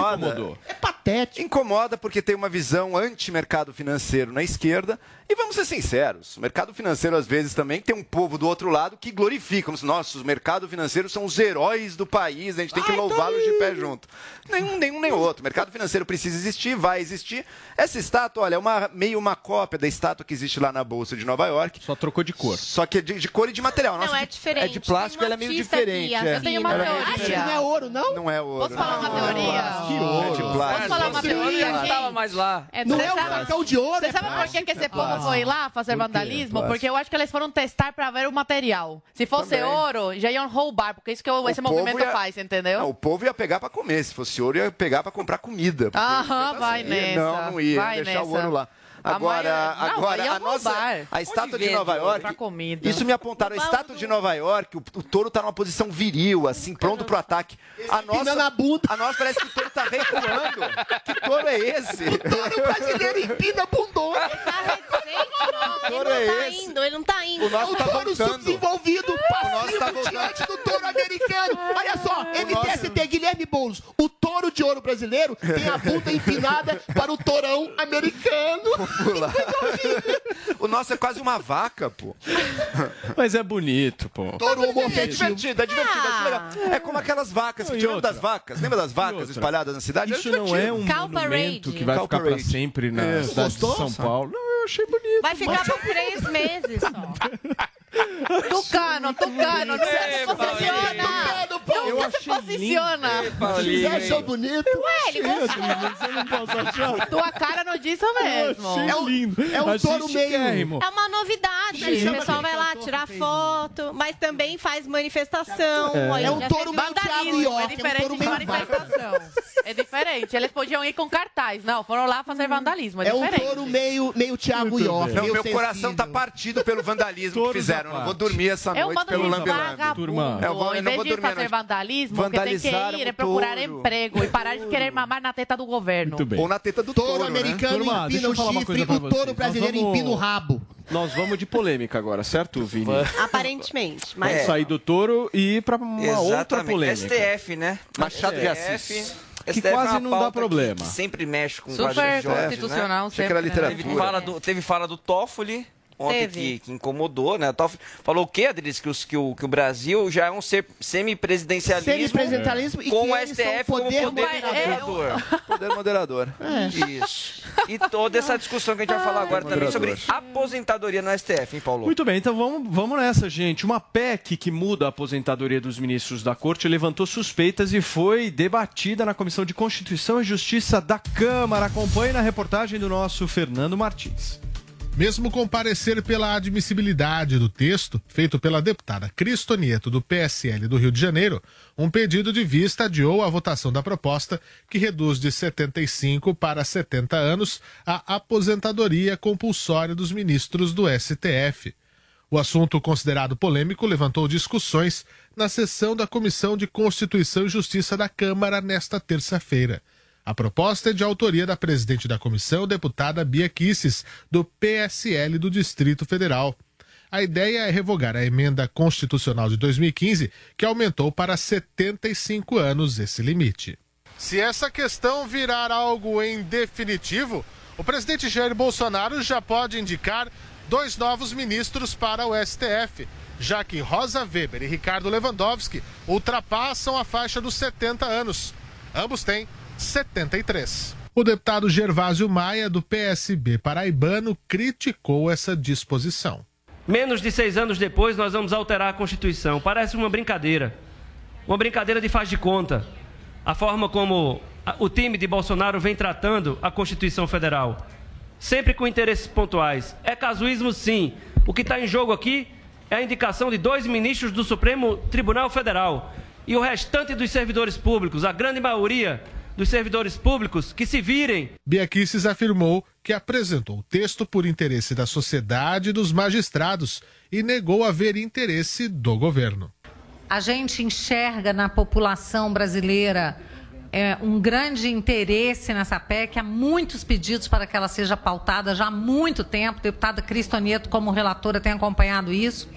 Incomoda porque tem uma visão anti-mercado financeiro na esquerda. E vamos ser sinceros, o mercado financeiro às vezes também tem um povo do outro lado que glorifica. Como se, nossa, os mercados financeiros são os heróis do país, a gente tem que louvá-los de pé junto. Nenhum, nenhum nem outro. O mercado financeiro precisa existir, vai existir. Essa estátua, olha, é uma, meio uma cópia da estátua que existe lá na Bolsa de Nova York. Só trocou de cor. Só que é de, de cor e de material. Não, Nossa, é de- diferente. É de plástico, ela é meio aqui, diferente. a é. Eu tenho uma é teoria. diferente. Não é ouro, não? Não é ouro. Posso falar uma teoria? Que ouro. É de plástico. Posso falar uma teoria Não aqui? tava mais lá. É, Não você é um de ouro, Você é sabe por que, que esse povo foi lá fazer vandalismo? Porque eu acho que eles foram testar pra ver o material. Se fosse Também. ouro, já iam roubar, porque é isso que o- esse movimento ia- faz, entendeu? Não, o povo ia pegar pra comer. Se fosse ouro, ia pegar pra comprar comida. Aham, vai nessa. Não, não ia. vai ia deixar nessa. o ouro lá. A Agora, maioria- não, agora ia a nossa, a estátua de Nova? York, isso me apontaram, a estátua de Nova York, o, o touro tá numa posição viril, assim, pronto pro ataque. A nossa, na bunda. a nossa parece que o touro tá recuando. que touro é esse? O touro brasileiro empina a bundona. Ele touro não é tá esse? indo, ele não tá indo. O nosso o tá touro voltando. subdesenvolvido, passivo tá voltando. diante do touro americano. Olha só, MTST, Guilherme Boulos. O touro de ouro brasileiro tem a bunda empinada para o tourão americano. O nosso é quase uma vaca, pô. Mas é bonito, pô. Touro É homofetivo. divertido, é divertido, legal. É como aquelas vacas, que Não, tirando das vacas. Lembra das vacas espalhadas na cidade? Isso Era não é um Cow monumento Parade. que vai Cow ficar pra Parade. sempre na É. cidade de Gostou? São Paulo. Não, achei bonito. Vai ficar por três meses só. Tucano, tucano, não se Ei, posiciona. Eu Não se posiciona. Vocês acham bonito? Ué, ele gostou. Você. Tua cara não diz isso mesmo. É um- lindo. é um touro meio-. É uma novidade. O pessoal vai lá tirar foto, mas também faz manifestação. Olha, É um touro meio Thiago Vandalismo, é York, é um diferente touro de manifestação. É diferente. Eles podiam ir com cartaz. Não, foram lá fazer vandalismo. É, É um touro meio, meio Thiago York. Não, meu sensível. coração tá partido pelo vandalismo que fizeram. Não vou dormir essa É noite pelo lambe-lambe. Turma. Eu vou- não vou de dormir à fazer noite. Vandalismo, o que tem que ir é procurar emprego e parar de querer mamar na teta do governo. Muito bem. Ou na teta do Touro touro, né? americano Turma, deixa empina o chifre, o touro brasileiro vamos- empina o rabo. Nós vamos de polêmica agora, certo, Vini? Aparentemente. Mas Vamos sair do touro e ir pra uma outra Exatamente. polêmica. STF, né? Machado de STF. Assis. que STF é quase não dá problema. sempre mexe com Super quadros constitucional, que sempre, né? Teve fala do, teve fala do Toffoli. Ontem Teve. que, que incomodou, né? O Toffoli falou o quê, Adriles? Que, os- que, o, que o Brasil já é um semipresidencialismo Semipresidencialismo e com que o STF poder como poder moderador. moderador. Poder moderador. Isso. E toda essa discussão que a gente vai falar agora também sobre aposentadoria no STF, hein, Paulo? Muito bem, então vamos, vamos nessa, gente. Uma PEC que muda a aposentadoria dos ministros da Corte levantou suspeitas e foi debatida na Comissão de Constituição e Justiça da Câmara. Acompanhe na reportagem do nosso Fernando Martins. Mesmo com parecer pela admissibilidade do texto, feito pela deputada Cristonieto do PSL do Rio de Janeiro, um pedido de vista adiou a votação da proposta que reduz de 75 para 70 anos a aposentadoria compulsória dos ministros do STF. O assunto considerado polêmico levantou discussões na sessão da Comissão de Constituição e Justiça da Câmara nesta terça-feira. A proposta é de autoria da presidente da comissão, deputada Bia Kisses, do PSL do Distrito Federal. A ideia é revogar a emenda constitucional de 2015, que aumentou para 75 anos esse limite. Se essa questão virar algo em definitivo, o presidente Jair Bolsonaro já pode indicar dois novos ministros para o STF, já que Rosa Weber e Ricardo Lewandowski ultrapassam a faixa dos 70 anos. Ambos têm 73. O deputado Gervásio Maia, do PSB paraibano, criticou essa disposição. Menos de seis anos depois, nós vamos alterar a Constituição. Parece uma brincadeira. Uma brincadeira de faz de conta. A forma como o time de Bolsonaro vem tratando a Constituição Federal. Sempre com interesses pontuais. É casuísmo, sim. O que está em jogo aqui é a indicação de dois ministros do Supremo Tribunal Federal. E o restante dos servidores públicos, a grande maioria dos servidores públicos, que se virem Bia Kicis afirmou que apresentou o texto por interesse da sociedade e dos magistrados e negou haver interesse do governo. A gente enxerga na população brasileira é, um grande interesse nessa PEC, há muitos pedidos para que ela seja pautada já há muito tempo. Deputada Cristonieto, como relatora, tem acompanhado isso.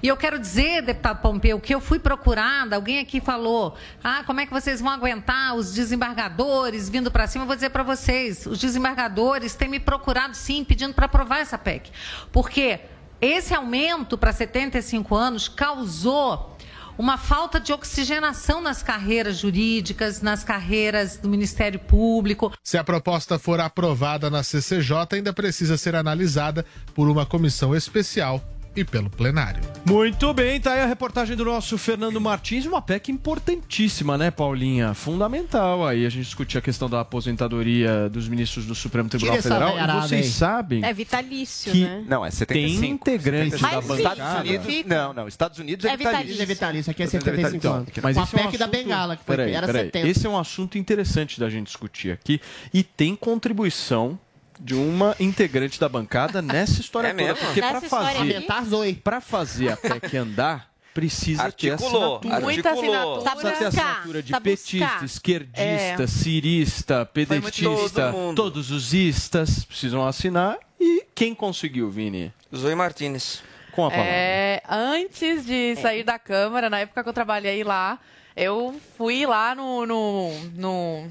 E eu quero dizer, deputado Pompeu, que eu fui procurada, alguém aqui falou, ah, como é que vocês vão aguentar os desembargadores vindo para cima? Eu vou dizer para vocês, os desembargadores têm me procurado sim, pedindo para aprovar essa PEC. Porque esse aumento para 75 anos causou uma falta de oxigenação nas carreiras jurídicas, nas carreiras do Ministério Público. Se a proposta for aprovada na CCJ, ainda precisa ser analisada por uma comissão especial e pelo plenário. Muito bem, tá aí a reportagem do nosso Fernando Martins, uma PEC importantíssima, né, Paulinha? Fundamental aí a gente discutir a questão da aposentadoria dos ministros do Supremo Tribunal essa Federal. E vocês aí. sabem É vitalício, que né? Não, é 75. tem integrantes da bancada. Estados Unidos, não, não. Estados Unidos é, É vitalício. vitalício. É vitalício, aqui é Estados Unidos 75 vitalício. anos. Mas a esse é um PEC da assunto- Bengala, que foi, Peraí, era peraí. 70. Esse é um assunto interessante da gente discutir aqui e tem contribuição de uma integrante da bancada nessa história É toda. mesmo? Porque para fazer, pra fazer a PEC andar, precisa Articulou, ter assinatura. Muita assinatura. Tá Precisa ter assinatura de tá petista, buscar. esquerdista, É. cirista, pedetista, todos os istas precisam assinar. E quem conseguiu, Vini? Zoe Martinez. Com a palavra. É, antes de sair da Câmara, na época que eu trabalhei lá, eu fui lá no, no, no-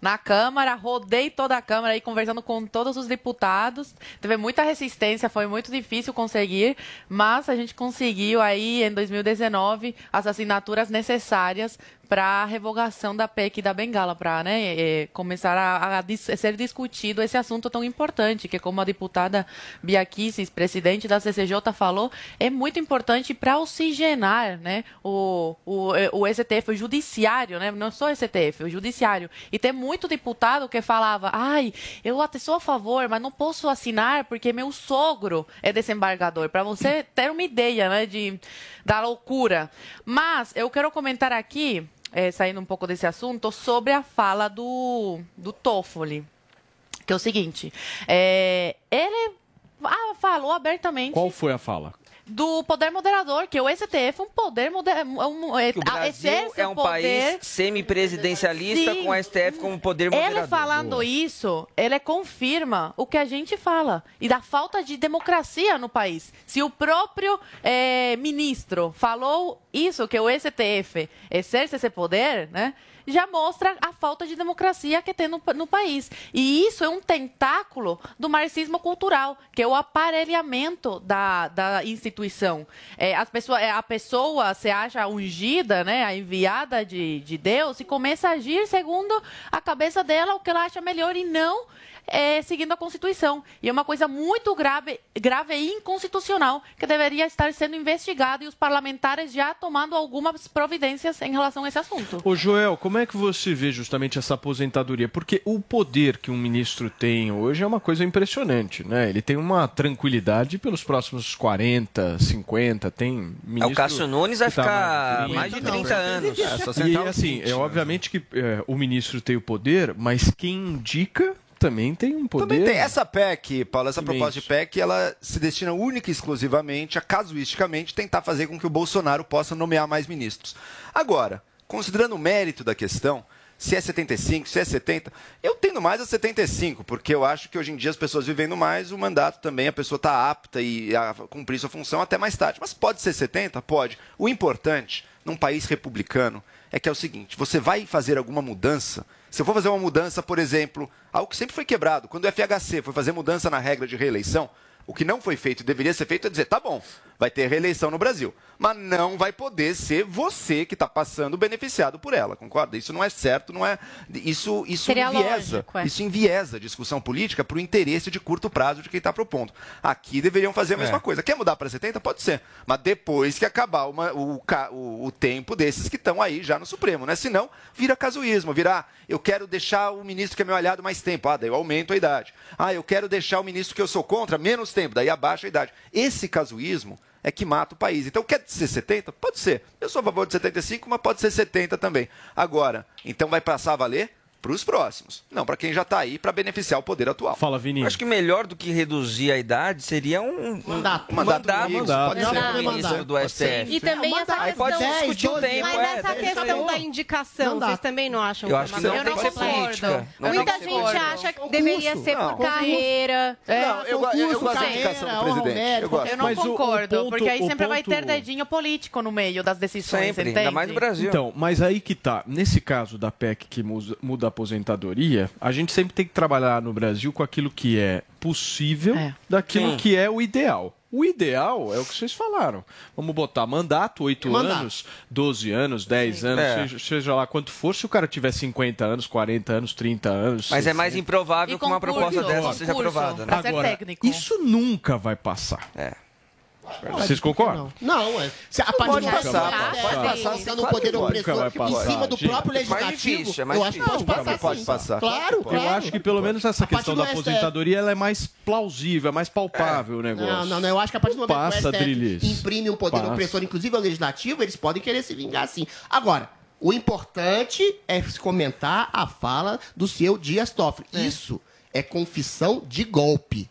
na Câmara, rodei toda a Câmara aí conversando com todos os deputados. Teve muita resistência, foi muito difícil conseguir, mas a gente conseguiu aí em 2019 as assinaturas necessárias para a revogação da PEC da Bengala, para né, eh, começar a, a dis- ser discutido esse assunto tão importante, que como a deputada Bia Kicis, presidente da CCJ, falou, é muito importante para oxigenar né, o, o, eh, o STF, o judiciário, né, não só o STF, o judiciário. E tem muito deputado que falava, ai, eu até sou a favor, mas não posso assinar porque meu sogro é desembargador, para você ter uma ideia né, de, da loucura. Mas eu quero comentar aqui, eh, saindo um pouco desse assunto, sobre a fala do, do Toffoli. Que é o seguinte, é, ele falou abertamente Qual foi a fala? Do poder moderador, que o STF é um poder moderador. Um, é, O Brasil exerce é o um poder país semipresidencialista com a STF como poder moderador. ele falando isso, ele confirma o que a gente fala e da falta de democracia no país. Se o próprio eh, ministro falou isso, que o STF exerce esse poder, né? Já mostra a falta de democracia que tem no, no país. E isso é um tentáculo do marxismo cultural, que é o aparelhamento da, da instituição. É, as pessoas, é, a pessoa se acha ungida, né, a enviada de, de Deus, e começa a agir segundo a cabeça dela, o que ela acha melhor, e não é, seguindo a Constituição. E é uma coisa muito grave, grave e inconstitucional que deveria estar sendo investigada e os parlamentares já tomando algumas providências em relação a esse assunto. Ô Joel, como é que você vê justamente essa aposentadoria? Porque o poder que um ministro tem hoje é uma coisa impressionante, né? Ele tem uma tranquilidade pelos próximos 40, 50, tem É, o Cássio Nunes vai tá ficar mais- de 30 anos. É, só E os assim, 20, é né? obviamente que é, o ministro tem o poder, mas quem indica também tem um poder. Também tem. Essa PEC, Paulo, essa proposta de PEC, ela se destina única e exclusivamente a, casuisticamente, tentar fazer com que o Bolsonaro possa nomear mais ministros. Agora, considerando o mérito da questão, se é 75, se é 70, eu tendo mais a 75, porque eu acho que hoje em dia as pessoas vivendo mais, o mandato também, a pessoa está apta e a cumprir sua função até mais tarde. Mas pode ser 70? Pode. O importante, num país republicano, é que é o seguinte: você vai fazer alguma mudança. Se eu for fazer uma mudança, por exemplo, algo que sempre foi quebrado, quando o FHC foi fazer mudança na regra de reeleição, o que não foi feito e deveria ser feito é dizer, tá bom, vai ter reeleição no Brasil, mas não vai poder ser você que está passando beneficiado por ela, concorda? Isso não é certo, não é. Isso, isso Seria enviesa. lógico, é. Isso enviesa a discussão política para o interesse de curto prazo de quem está propondo. Aqui deveriam fazer a mesma É. coisa. Quer mudar para 70? Pode ser. Mas depois que acabar uma- o, o- o tempo desses que estão aí já no Supremo, né? Senão, vira casuísmo, vira, ah, eu quero deixar o ministro que é meu aliado mais tempo. Ah, daí eu aumento a idade. Ah, eu quero deixar o ministro que eu sou contra menos tempo, daí abaixa a idade. Esse casuísmo é que mata o país. Então, quer ser 70? Pode ser. Eu sou a favor de 75, mas pode ser 70 também. Agora, então vai passar a valer para os próximos. Não para quem já está aí para beneficiar o poder atual. Fala, Vini. Acho que melhor do que reduzir a idade seria um mandato. mandato, Mandato, mandato, pode pode ser. ministro do STF. E também essa Aí questão... pode se discutir o tempo. Mas é, essa questão aí. da indicação, Não dá. vocês também não acham Eu acho que não eu tem que ser concordo. política. Não Muita gente política. acha que deveria ser Não, por carreira. Não, eu, eu concurso, gosto da indicação do presidente. Eu gosto. Eu não Mas o- o concordo, ponto- porque aí sempre vai ter ponto- dedinho político no meio das decisões, Sempre, entende? ainda mais no Brasil. Então, mas aí que tá. Nesse caso da PEC que muda aposentadoria, a gente sempre tem que trabalhar no Brasil com aquilo que é possível É. daquilo Sim. que é o ideal. O ideal é o que vocês falaram. Vamos botar mandato, 8 Mandato. anos, 12 anos, 10 anos, É. seja, seja lá quanto for. Se o cara tiver 50 anos, 40 anos, 30 anos. Mas é mais 60. improvável E que uma concurso, proposta dessa concurso, seja aprovada. Né? Agora, técnico. isso nunca vai passar. É. Vocês concordam? Não, é. Se a partir Pode do passar, momento pode passar, está sim. lançando o Claro poder opressor em passar, cima do próprio É mais legislativo, difícil, é mais eu acho que pode passar Pode sim. passar. Claro, claro. Eu acho que pelo menos essa questão da aposentadoria ela é mais plausível, é mais palpável o negócio. Não, não, não. Eu acho que a partir do momento Passa, que o imprime um poder Passa. opressor, inclusive ao legislativo, eles podem querer se vingar assim. Agora, o importante é se comentar a fala do seu Dias Toffoli. Isso é confissão de golpe.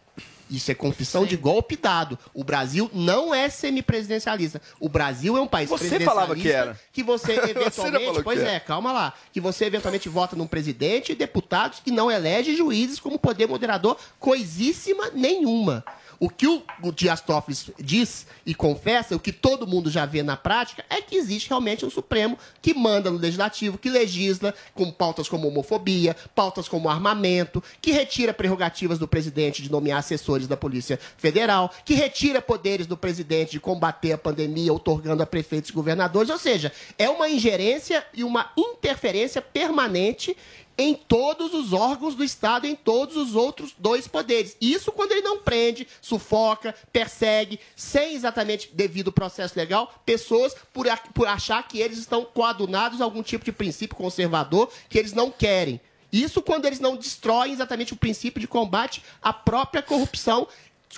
Isso é confissão de golpe dado. O Brasil não é semipresidencialista. O Brasil é um país Você presidencialista falava que era. que você Você eventualmente, falou pois é, é. calma lá, que você eventualmente vota num presidente e deputados que não elege juízes como poder moderador coisíssima nenhuma. O que o, Dias Toffoli diz e confessa, o que todo mundo já vê na prática, é que existe realmente um Supremo que manda no Legislativo, que legisla com pautas como homofobia, pautas como armamento, que retira prerrogativas do presidente de nomear assessores da Polícia Federal, que retira poderes do presidente de combater a pandemia, outorgando a prefeitos e governadores. Ou seja, é uma ingerência e uma interferência permanente em todos os órgãos do Estado, em todos os outros dois poderes. Isso quando ele não prende, sufoca, persegue, sem exatamente devido processo legal, pessoas por, por achar que eles estão coadunados a algum tipo de princípio conservador que eles não querem. Isso quando eles não destroem exatamente o princípio de combate à própria corrupção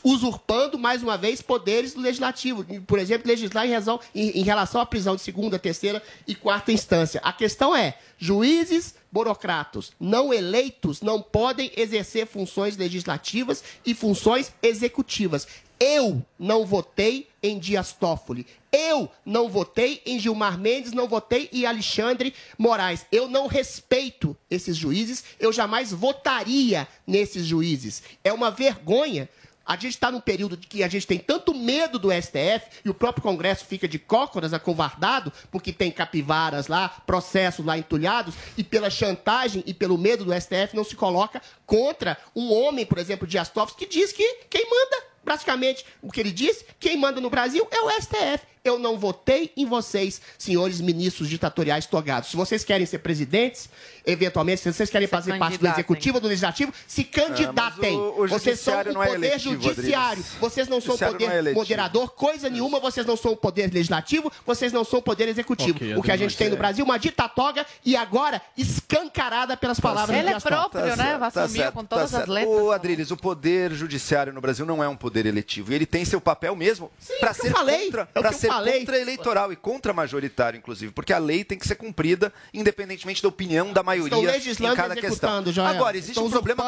usurpando mais uma vez poderes do legislativo, por exemplo, legislar em, razão- em- em relação à prisão de segunda, terceira e quarta instância. A questão é: juízes burocratas não eleitos não podem exercer funções legislativas e funções executivas. Eu não votei em Dias Toffoli. Eu não votei em Gilmar Mendes, não votei em Alexandre Moraes. Eu não respeito esses juízes, eu jamais votaria nesses juízes. É uma vergonha A gente está num período de que a gente tem tanto medo do STF e o próprio Congresso fica de cócoras acovardado, porque tem capivaras lá, processos lá entulhados, e pela chantagem e pelo medo do STF não se coloca contra um homem, por exemplo, Dias Toffoli, que diz que quem manda praticamente o que ele disse, quem manda no Brasil é o STF. Eu não votei em vocês, senhores ministros ditatoriais togados. Se vocês querem ser presidentes, eventualmente, se vocês querem fazer parte do executivo ou do legislativo, se candidatem. Ah, o- o vocês são o é poder eletivo, judiciário. Rodrigues. Vocês não são o poder é moderador, coisa nenhuma. Vocês não são o poder legislativo, vocês não são o poder executivo. Ok, o que a gente tem no é. Brasil, uma ditatoga e agora escancarada pelas palavras Ele do é Dias Toffoli. próprio, né? Vai assumir com todas as letras. O Adriles, o poder judiciário no Brasil não é um poder eletivo. E ele tem seu papel mesmo para é ser falei, contra, é que eu ser falei. contra eleitoral e contra majoritário, inclusive, porque a lei tem que ser cumprida independentemente da opinião da maioria em cada questão. Joel. Agora existe Estão um problema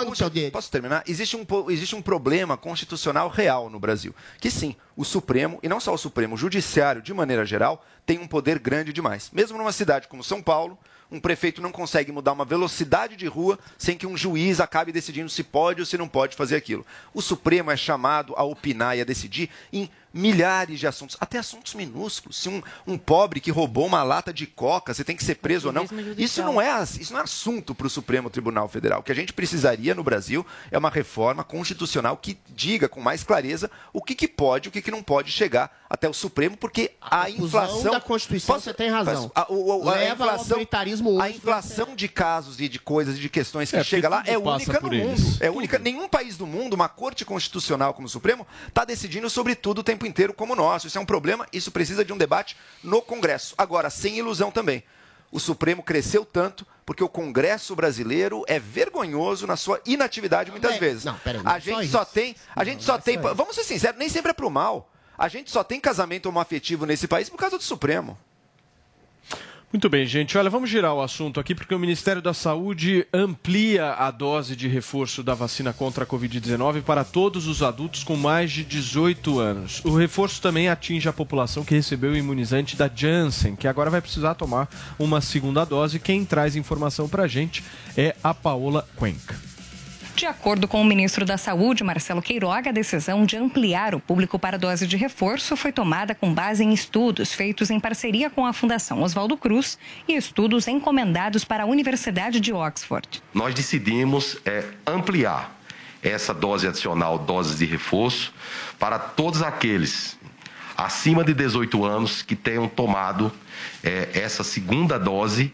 Posso terminar? Existe um, existe um problema constitucional real no Brasil, que sim, o Supremo e não só o Supremo, o judiciário de maneira geral tem um poder grande demais. Mesmo numa cidade como São Paulo, um prefeito não consegue mudar uma velocidade de rua sem que um juiz acabe decidindo se pode ou se não pode fazer aquilo. O Supremo é chamado a opinar e a decidir em milhares de assuntos, até assuntos minúsculos. Se um, um pobre que roubou uma lata de coca, você tem que ser preso ou não. Isso não é, isso não é assunto para o Supremo Tribunal Federal. O que a gente precisaria no Brasil é uma reforma constitucional que diga com mais clareza o que, que pode e o que, que não pode chegar até o Supremo, porque a, conclusão inflação da Constituição, você tem razão. Posso- A, o- o- a Leva ao inflação, a inflação de casos e de coisas e de questões que É, chega lá é tudo única no por mundo. eles. É única. Nenhum país do mundo, uma corte constitucional como o Supremo, está decidindo sobre tudo o tempo inteiro como o nosso. Isso é um problema, isso precisa de um debate no Congresso. Agora, sem ilusão também. O Supremo cresceu tanto porque o Congresso brasileiro é vergonhoso na sua inatividade muitas é- vezes. não, peraí, a não, gente só só tem, a gente só tem, vamos ser sinceros, nem sempre é pro mal. A gente só tem casamento homoafetivo nesse país por causa do Supremo. Muito bem, gente. Olha, vamos girar o assunto aqui porque o Ministério da Saúde amplia a dose de reforço da vacina contra a Covid-19 para todos os adultos com mais de 18 anos. O reforço também atinge a população que recebeu o imunizante da Janssen, que agora vai precisar tomar uma segunda dose. Quem traz informação para a gente é a Paola Cuenca. De acordo com o ministro da Saúde, Marcelo Queiroga, a decisão de ampliar o público para dose de reforço foi tomada com base em estudos feitos em parceria com a Fundação Oswaldo Cruz e estudos encomendados para a Universidade de Oxford. nós decidimos é, ampliar essa dose adicional, doses de reforço, para todos aqueles acima de 18 anos que tenham tomado é, essa segunda dose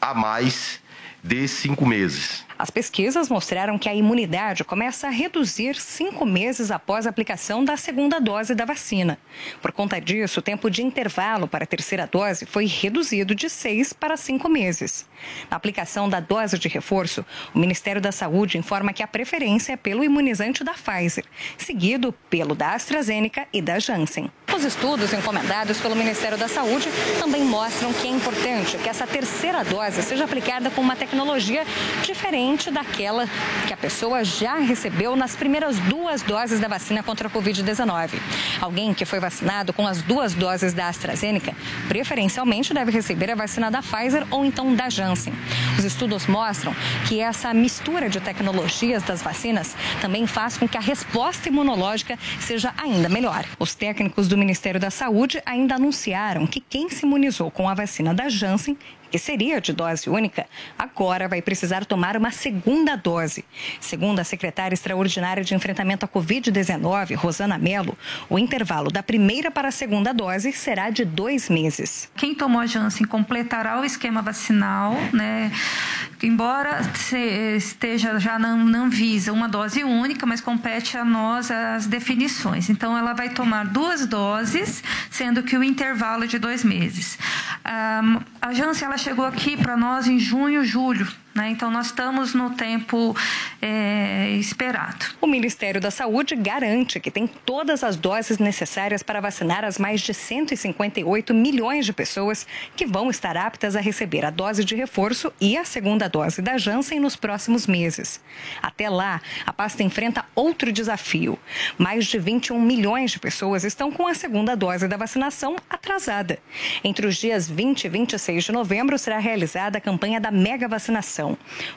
a mais de cinco meses. As pesquisas mostraram que a imunidade começa a reduzir cinco meses após a aplicação da segunda dose da vacina. Por conta disso, o tempo de intervalo para a terceira dose foi reduzido de seis para cinco meses. Na aplicação da dose de reforço, o Ministério da Saúde informa que a preferência é pelo imunizante da Pfizer, seguido pelo da AstraZeneca e da Janssen. Os estudos encomendados pelo Ministério da Saúde também mostram que é importante que essa terceira dose seja aplicada com uma tecnologia diferente daquela que a pessoa já recebeu nas primeiras duas doses da vacina contra a Covid-19. Alguém que foi vacinado com as duas doses da AstraZeneca, preferencialmente deve receber a vacina da Pfizer ou então da Janssen. Os estudos mostram que essa mistura de tecnologias das vacinas também faz com que a resposta imunológica seja ainda melhor. Os técnicos do Ministério da Saúde ainda anunciaram que quem se imunizou com a vacina da Janssen que seria de dose única, agora vai precisar tomar uma segunda dose. Segundo a secretária extraordinária de enfrentamento à Covid-19, Rosana Mello, o intervalo da primeira para a segunda dose será de dois meses. Quem tomou a Janssen completará o esquema vacinal, né? Embora esteja já não visa uma dose única, mas compete a nós as definições. Então, ela vai tomar duas doses, sendo que o intervalo é de dois meses. Ah, a Janssen ela chegou aqui para nós em junho, julho. Né? Então, nós estamos no tempo é, esperado. O Ministério da Saúde garante que tem todas as doses necessárias para vacinar as mais de 158 milhões de pessoas que vão estar aptas a receber a dose de reforço e a segunda dose da Janssen nos próximos meses. Até lá, a pasta enfrenta outro desafio. Mais de 21 milhões de pessoas estão com a segunda dose da vacinação atrasada. Entre os dias 20 e 26 de novembro será realizada a campanha da mega vacinação.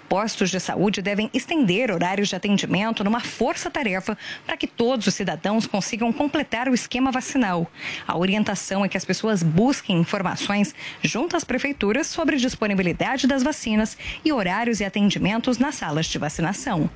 Postos de saúde devem estender horários de atendimento numa força-tarefa para que todos os cidadãos consigam completar o esquema vacinal. A orientação é que as pessoas busquem informações junto às prefeituras sobre disponibilidade das vacinas e horários e atendimentos nas salas de vacinação.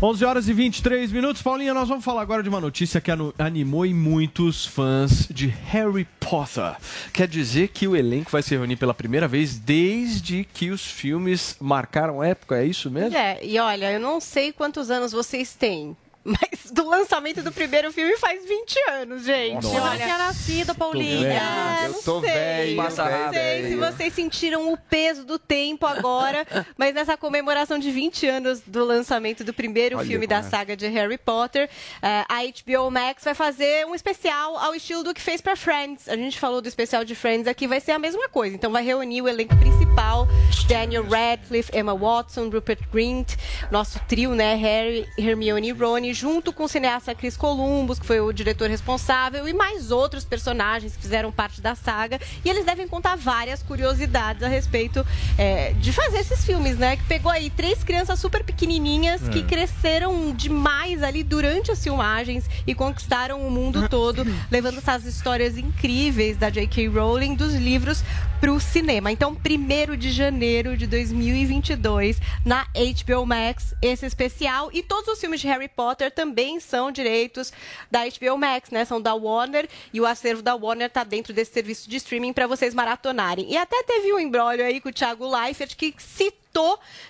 11 horas e 23 minutos. Paulinha, nós vamos falar agora de uma notícia que animou em muitos fãs de Harry Potter. Quer dizer que o elenco vai se reunir pela primeira vez desde que os filmes marcaram época, é isso mesmo? É, e olha, eu não sei quantos anos vocês têm. Mas do lançamento do primeiro filme faz 20 anos, gente. Nossa. Eu não tinha nascido, Paulinha. É, Eu não tô sei, velho, não sei rápido. se vocês sentiram o peso do tempo agora, mas nessa comemoração de 20 anos do lançamento do primeiro Olha filme da é. saga de Harry Potter, eh, a HBO Max vai fazer um especial ao estilo do que fez para Friends. A gente falou do especial de Friends aqui, vai ser a mesma coisa. Então vai reunir o elenco principal, Daniel Radcliffe, Emma Watson, Rupert Grint, nosso trio, né, Harry, Hermione e Rony, junto com o cineasta Chris Columbus, que foi o diretor responsável, e mais outros personagens que fizeram parte da saga. E eles devem contar várias curiosidades a respeito eh, de fazer esses filmes, né? Que pegou aí três crianças super pequenininhas que É. cresceram demais ali durante as filmagens e conquistaram o mundo todo, levando essas histórias incríveis da J.K. Rowling dos livros para o cinema. Então, 1 de janeiro de 2022, na HBO Max, esse especial. E todos os filmes de Harry Potter também são direitos da HBO Max, né? São da Warner e o acervo da Warner tá dentro desse serviço de streaming para vocês maratonarem. E até teve um embrólio aí com o Thiago Leifert que citou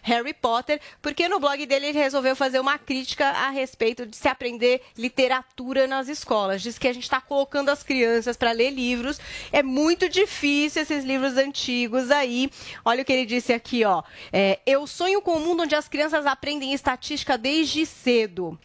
Harry Potter, porque no blog dele ele resolveu fazer uma crítica a respeito de se aprender literatura nas escolas. Diz que a gente está colocando as crianças para ler livros. É muito difícil esses livros antigos aí. Olha o que ele disse aqui, ó. É, eu sonho com um mundo onde as crianças aprendem estatística desde cedo.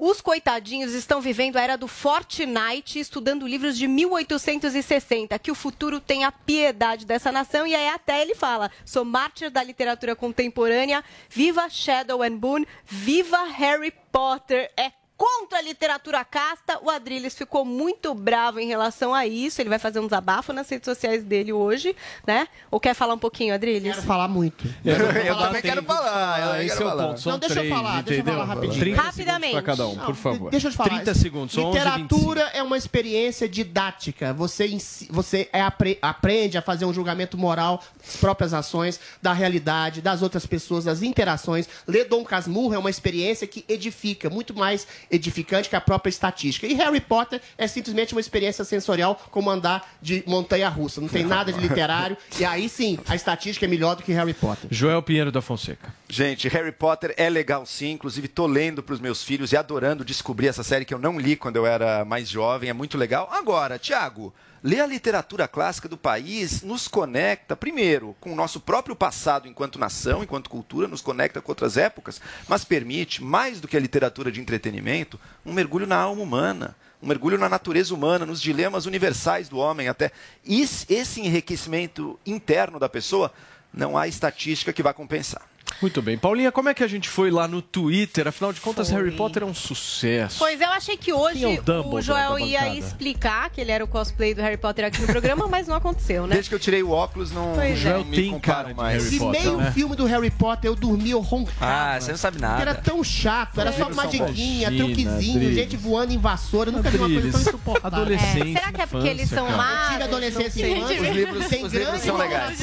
Os coitadinhos estão vivendo a era do Fortnite, estudando livros de 1860. Que o futuro tenha piedade dessa nação. E aí até ele fala: sou mártir da literatura contemporânea. Viva Shadow and Boone, viva Harry Potter. É contra a literatura casta. O Adrilles ficou muito bravo em relação a isso. Ele vai fazer um desabafo nas redes sociais dele hoje, né? Ou quer falar um pouquinho, Adrilles? Quero falar muito. Eu também quero falar. eu também Esse quero é o falar. ponto. São Não, deixa eu três, falar, deixa eu entendeu? falar rapidinho. 30 Rapidamente. pra cada um, por favor. Deixa eu te falar. 30 segundos, são 11 Literatura é uma experiência didática. Você, você é apre- aprende a fazer um julgamento moral das próprias ações, da realidade, das outras pessoas, das interações. Ler Dom Casmurro é uma experiência que edifica, muito mais edificante que a própria estatística. E Harry Potter é simplesmente uma experiência sensorial como andar de montanha-russa. Não tem nada de literário. E aí sim, a estatística é melhor do que Harry Potter. Joel Pinheiro da Fonseca. Gente, Harry Potter é legal sim, inclusive tô lendo para os meus filhos e adorando descobrir essa série que eu não li quando eu era mais jovem, é muito legal. Agora, Tiago, ler a literatura clássica do país nos conecta, primeiro, com o nosso próprio passado enquanto nação, enquanto cultura, nos conecta com outras épocas, mas permite, mais do que a literatura de entretenimento, um mergulho na alma humana. Um mergulho na natureza humana, nos dilemas universais do homem, até. Esse enriquecimento interno da pessoa, não há estatística que vá compensar. Muito bem. Paulinha, como é que a gente foi lá no Twitter? Afinal de contas, Harry Potter é um sucesso. Pois eu achei que hoje é o o Joel ia explicar que ele era o cosplay do Harry Potter aqui no programa, mas não aconteceu, né? Desde que eu tirei o óculos, não, Pois não é. Joel me tem comparam cara de mais. Harry Potter, meio né? filme do Harry Potter eu dormi, eu roncava. Ah, você não sabe Porque era nada. tão chato, era Os só madiguinha, truquezinho, Adriles. gente voando em vassoura. Eu nunca vi uma coisa tão insuportável. Adolescência, Será que é porque eles são? Eu tive adolescência e Não. Os livros, os livros são legais.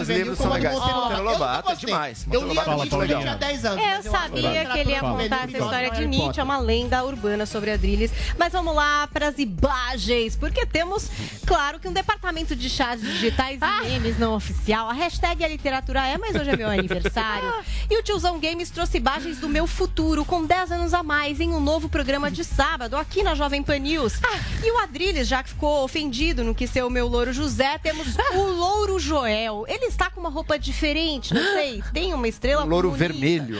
Os livros são legais. Monteiro Lobato. É demais. Eu Tinha legal. 10 anos. É, eu sabia que ele ia contar essa história de Nietzsche, é uma lenda urbana sobre Adrilles. Mas vamos lá para as imagens, porque temos, claro, que um departamento de chás digitais e memes não oficial. A hashtag é literatura é, mas hoje é meu aniversário. E o Tiozão Games trouxe imagens do meu futuro, com 10 anos a mais, em um novo programa de sábado, aqui na Jovem Pan News. E o Adrilles, já que ficou ofendido no que ser o meu louro José, temos o louro Joel. Ele está com uma roupa diferente, não sei, tem uma estrela Um louro comunista. vermelho.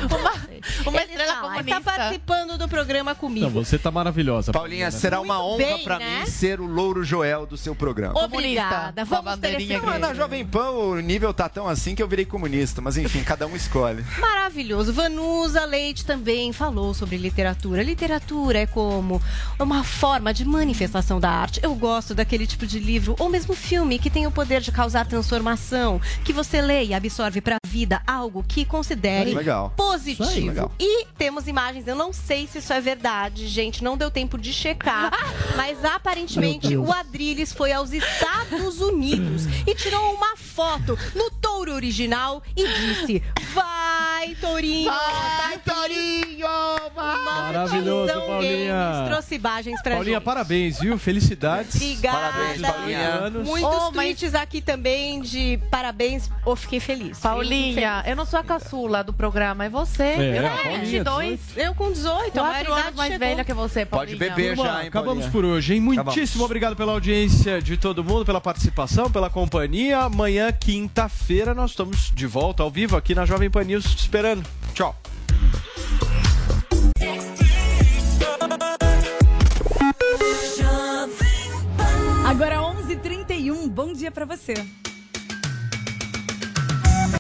Uma estrela está, lá, comunista. está participando do programa comigo. Não, você tá maravilhosa. Paulinha, será uma honra bem, pra né? mim ser o louro Joel do seu programa. Obrigada. Vamos. Mas na Jovem Pan o nível tá tão assim que eu virei comunista, mas enfim, cada um escolhe. Maravilhoso. Vanusa Leite também falou sobre literatura. Literatura é como uma forma de manifestação da arte. Eu gosto daquele tipo de livro ou mesmo filme que tem o poder de causar transformação, que você lê e absorve para a vida algo que considere Legal. positivo. Aí, legal. E temos imagens, eu não sei se isso é verdade, gente, não deu tempo de checar, mas aparentemente o Adrilles foi aos Estados Unidos e tirou uma foto no touro original e disse: Vai, Tourinho! Vai, Tourinho! Vai! Maravilhoso, Paulinha. Games trouxe imagens pra Paulinha, gente. parabéns, viu? Felicidades. Obrigada. Parabéns, Paulinha. Muitos Oh, mas- tweets aqui também de parabéns. Eu fiquei feliz. Paulinha, eu não sou a caçula do programa, é você. É, eu a tenho Paulinha, 22. Eu com 18, a Quatro anos mais chegou. velha que você, Pode Paulinha. beber Turma, já, hein, acabamos Paulinha? por hoje, hein? Muitíssimo obrigado pela audiência de todo mundo, pela participação, pela companhia. Amanhã, quinta-feira, nós estamos de volta ao vivo aqui na Jovem Pan News te esperando. Tchau. Agora 11h31, bom dia pra você.